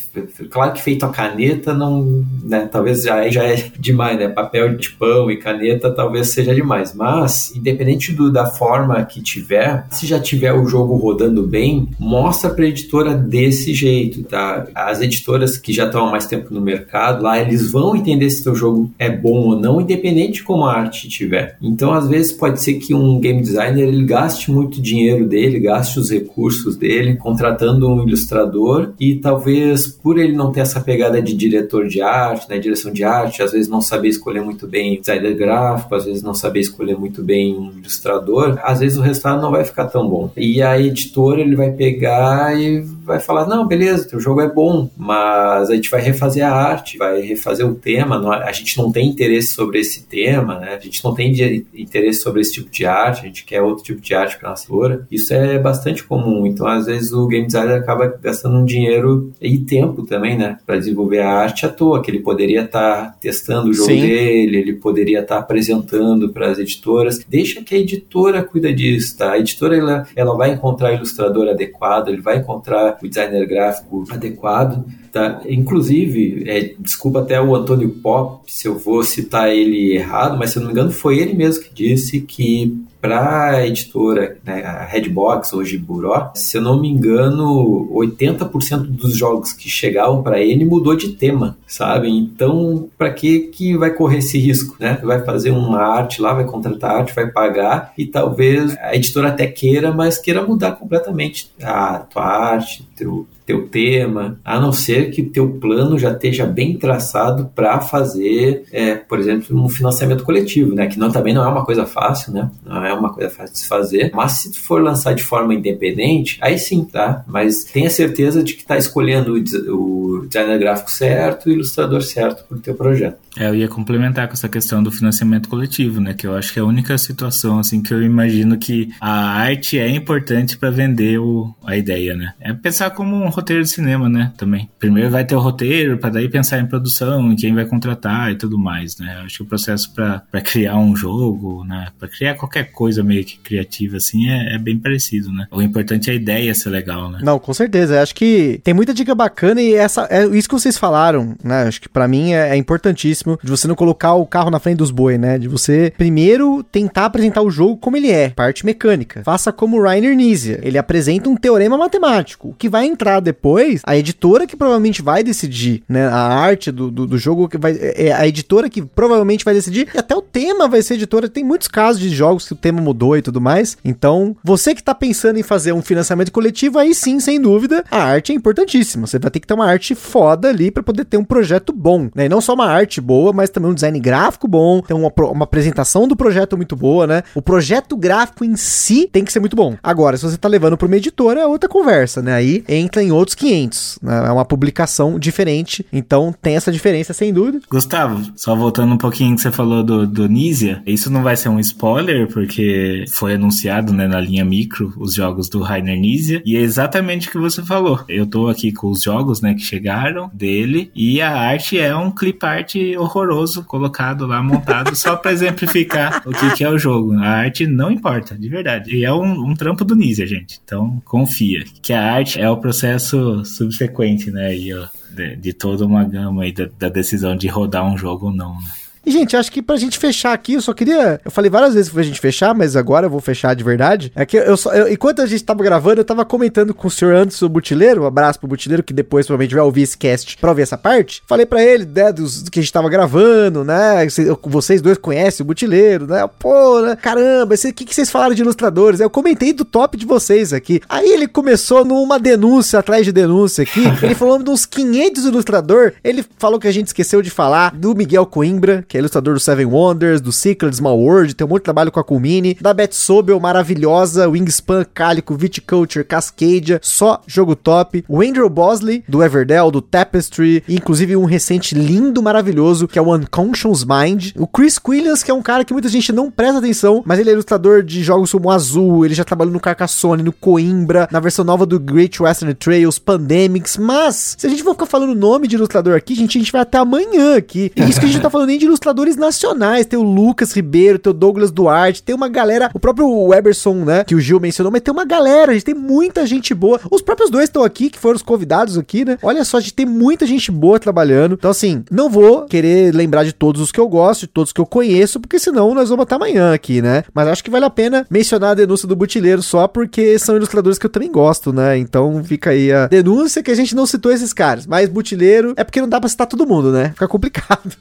Claro que feito a caneta não, né, talvez já, já é demais, né? Papel de pão e caneta talvez seja demais. Mas, independente do, da forma que tiver, se já tiver o jogo rodando bem, mostra para a editora desse jeito, tá? As editoras que já estão há mais tempo no mercado, lá eles vão entender se o jogo é bom ou não, independente de como a arte tiver. Então, às vezes pode ser que um game designer ele gaste muito dinheiro dele, gaste os recursos dele, contratando um ilustrador e talvez por ele não ter essa pegada de diretor de arte, né, direção de arte, às vezes não saber escolher muito bem designer gráfico, às vezes não saber escolher muito bem um ilustrador, às vezes o resultado não vai ficar tão bom. E a editora ele vai pegar e vai falar: não, beleza, teu jogo é bom, mas a gente vai refazer a arte, vai refazer o tema. A gente não tem interesse sobre esse tema, né? A gente não tem interesse sobre esse tipo de arte, a gente quer outro tipo de arte para nossa flora. Isso é bastante comum. Então, às vezes, o game designer acaba gastando um dinheiro e tempo também, né? Para desenvolver a arte à toa, que ele poderia estar tá testando o jogo Sim. dele, ele poderia estar tá apresentando para as editoras. Deixa que a editora cuida disso, tá? A editora ela, ela vai encontrar o ilustrador adequado, ele vai encontrar o designer gráfico adequado. Tá? Inclusive, é, desculpa até o Antônio Pop se eu vou citar ele errado, mas se eu não me engano foi ele mesmo que disse que para a editora, né, a Redbox, hoje Buró, se eu não me engano, 80% dos jogos que chegavam para ele mudou de tema, sabe? Então, para que que vai correr esse risco, né? Vai fazer uma arte lá, vai contratar arte, vai pagar e talvez a editora até queira, mas queira mudar completamente a tua arte, teu teu tema, a não ser que teu plano já esteja bem traçado para fazer, é, por exemplo, um financiamento coletivo, né? Que não, também não é uma coisa fácil, né? Não é uma coisa fácil de se fazer. Mas se tu for lançar de forma independente, aí sim, tá? Mas tenha certeza de que tá escolhendo o, o designer gráfico certo, o ilustrador certo para o teu projeto. É, eu ia complementar com essa questão do financiamento coletivo, né? Que eu acho que é a única situação assim que eu imagino que a arte é importante para vender o, a ideia, né? É pensar como um roteiro de cinema, né? Também. Primeiro vai ter o roteiro, para daí pensar em produção, em quem vai contratar e tudo mais, né? Acho que o processo para criar um jogo, né? Para criar qualquer coisa meio que criativa assim é, é, bem parecido, né? O importante é a ideia ser legal, né? Não, com certeza. Eu acho que tem muita dica bacana e essa é isso que vocês falaram, né? Acho que para mim é, é importantíssimo de você não colocar o carro na frente dos bois, né? De você primeiro tentar apresentar o jogo como ele é, parte mecânica. Faça como o Rainer Nizia. Ele apresenta um teorema matemático. Que vai entrar depois, a editora que provavelmente vai decidir, né? A arte do, do, do jogo que vai. É, é a editora que provavelmente vai decidir. E até o tema vai ser editora. Tem muitos casos de jogos que o tema mudou e tudo mais. Então, você que tá pensando em fazer um financiamento coletivo, aí sim, sem dúvida, a arte é importantíssima. Você vai ter que ter uma arte foda ali para poder ter um projeto bom, né? E não só uma arte boa mas também um design gráfico bom, tem uma, uma apresentação do projeto muito boa, né? O projeto gráfico em si tem que ser muito bom. Agora, se você tá levando para uma editora, é outra conversa, né? Aí entra em outros 500, né? É uma publicação diferente, então tem essa diferença sem dúvida. Gustavo, só voltando um pouquinho que você falou do, do Nisia, isso não vai ser um spoiler, porque foi anunciado, né, na linha micro, os jogos do Rainer Nisia, e é exatamente o que você falou. Eu tô aqui com os jogos, né, que chegaram dele, e a arte é um clip art horroroso colocado lá, montado, só para exemplificar o que, que, é o jogo. A arte não importa, de verdade. E é um, um trampo do Nizia, gente. Então, confia. Que a arte é o processo subsequente, né? E, ó, de, de, toda uma gama aí da, da, decisão de rodar um jogo ou não, né? E, gente, acho que pra gente fechar aqui, eu só queria. Eu falei várias vezes pra gente fechar, mas agora eu vou fechar de verdade. É que eu só. Eu, enquanto a gente tava gravando, eu tava comentando com o senhor Anderson o Butileiro. Um abraço pro Butileiro, que depois provavelmente vai ouvir esse cast pra ouvir essa parte. Falei pra ele, né, dos, do que a gente tava gravando, né? Vocês dois conhecem o Butileiro, né? Pô, né? Caramba, o que, que vocês falaram de ilustradores? Eu comentei do top de vocês aqui. Aí ele começou numa denúncia atrás de denúncia aqui. Ele falou de uns 500 ilustrador. Ele falou que a gente esqueceu de falar do Miguel Coimbra, que é ilustrador do Seven Wonders, do Secret Small World, tem um monte de trabalho com a Culmini, da Beth Sobel, maravilhosa, Wingspan, Cálico, Viticulture, Cascadia, só jogo top, o Andrew Bosley, do Everdell, do Tapestry, e inclusive um recente lindo, maravilhoso, que é o Unconscious Mind, o Chris Quillians, que é um cara que muita gente não presta atenção, mas ele é ilustrador de jogos como Azul, ele já trabalhou no Carcassonne, no Coimbra, na versão nova do Great Western Trails, Pandemics, mas se a gente for ficar falando nome de ilustrador aqui, gente, a gente vai até amanhã aqui. E isso que a gente não tá falando nem de ilustradores nacionais. Tem o Lucas Ribeiro, tem o Douglas Duarte, tem uma galera, o próprio Weberson, né, que o Gil mencionou, mas tem uma galera, a gente tem muita gente boa. Os próprios dois estão aqui, que foram os convidados aqui, né? Olha só, a gente tem muita gente boa trabalhando. Então, assim, não vou querer lembrar de todos os que eu gosto, de todos que eu conheço, porque senão nós vamos estar amanhã aqui, né? Mas acho que vale a pena mencionar a denúncia do Butileiro só porque são ilustradores que eu também gosto, né? Então fica aí a denúncia que a gente não citou esses caras. Mas Butileiro é porque não dá pra citar todo mundo, né? Fica complicado.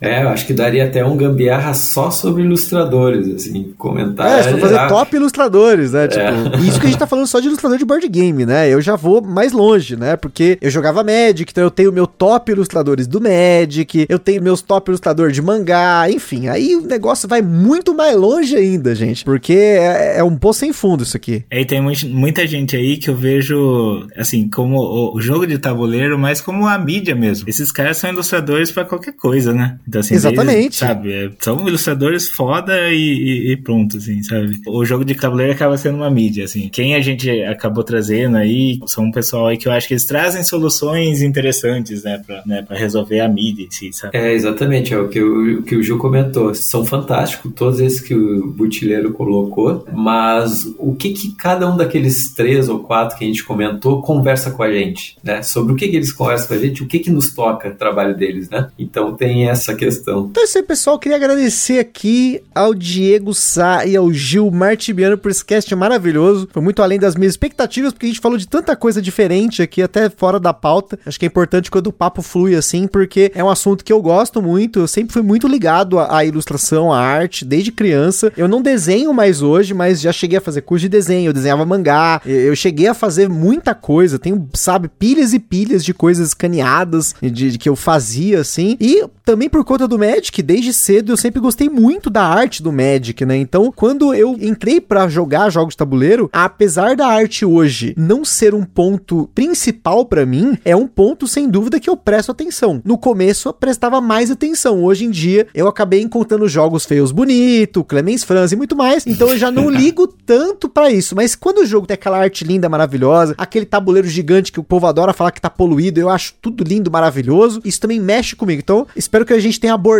é, acho que daria até um gambiarra só sobre ilustradores, assim, comentar. É, se for fazer top ilustradores, né? Tipo, é. isso que a gente tá falando só de ilustrador de board game, né? Eu já vou mais longe, né? Porque eu jogava Magic, então eu tenho meu top ilustradores do Magic, eu tenho meus top ilustradores de mangá, enfim. Aí o negócio vai muito mais longe ainda, gente. Porque é, é um poço sem fundo isso aqui. É, e tem muita gente aí que eu vejo, assim, como o, o jogo de tabuleiro, mas como a mídia mesmo. Esses caras são ilustradores para qualquer coisa, né? Então, assim, Exatamente. Eles, sabe, é, são ilustradores foda e, e, e, pronto, assim, sabe? O jogo de tabuleiro acaba sendo uma mídia, assim. Quem a gente acabou trazendo aí são um pessoal aí que eu acho que eles trazem soluções interessantes, né, pra, né, pra resolver a mídia em si, sabe? É, exatamente, é o que o, o que o Gil comentou. São fantásticos todos esses que o Butileiro colocou, mas o que que cada um daqueles três ou quatro que a gente comentou conversa com a gente, né? Sobre o que que eles conversam com a gente, o que que nos toca o trabalho deles, né? Então tem essa questão. Então é isso aí, pessoal. Queria agradecer aqui ao Diego Sá e ao Gil Martibiano por esse cast maravilhoso. Foi muito além das minhas expectativas, porque a gente falou de tanta coisa diferente aqui, até fora da pauta. Acho que é importante quando o papo flui assim, porque é um assunto que eu gosto muito. Eu sempre fui muito ligado à, ilustração, à arte, desde criança. Eu não desenho mais hoje, mas já cheguei a fazer curso de desenho. Eu desenhava mangá. Eu cheguei a fazer muita coisa. Tenho, sabe, pilhas e pilhas de coisas escaneadas de, de que eu fazia, assim. E também por conta do Magic, desde cedo eu sempre gostei muito da arte do Magic, né? Então, quando eu entrei para jogar jogos de tabuleiro, apesar da arte hoje não ser um ponto principal para mim, é um ponto sem dúvida que eu presto atenção. No começo eu prestava mais atenção, hoje em dia eu acabei encontrando jogos feios bonito, Clemens Franz e muito mais, então eu já não ligo tanto para isso, mas quando o jogo tem aquela arte linda, maravilhosa, aquele tabuleiro gigante que o povo adora falar que tá poluído, eu acho tudo lindo, maravilhoso, isso também mexe comigo. Então, espero que a gente tenha abordado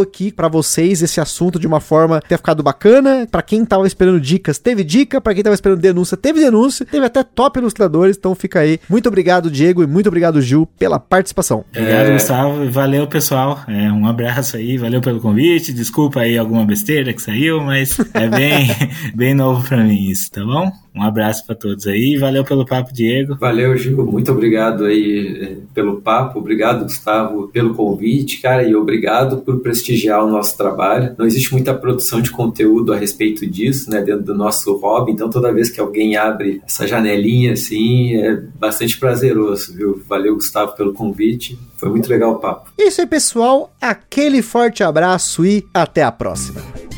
aqui para vocês esse assunto de uma forma que tenha ficado bacana. Para quem tava esperando dicas, teve dica, para quem tava esperando denúncia, teve denúncia, teve até top ilustradores, então fica aí. Muito obrigado, Diego, e muito obrigado, Gil, pela participação. Obrigado, é... Gustavo. Valeu, pessoal. É, um abraço aí, valeu pelo convite. Desculpa aí alguma besteira que saiu, mas é bem, bem novo para mim isso, tá bom? Um abraço para todos aí. Valeu pelo papo, Diego. Valeu, Gil. Muito obrigado aí eh, pelo papo. Obrigado, Gustavo, pelo convite, cara, e obrigado por prestigiar o nosso trabalho. Não existe muita produção de conteúdo a respeito disso, né, dentro do nosso hobby. Então, toda vez que alguém abre essa janelinha assim, é bastante prazeroso, viu? Valeu, Gustavo, pelo convite. Foi muito legal o papo. Isso aí, pessoal. Aquele forte abraço e até a próxima.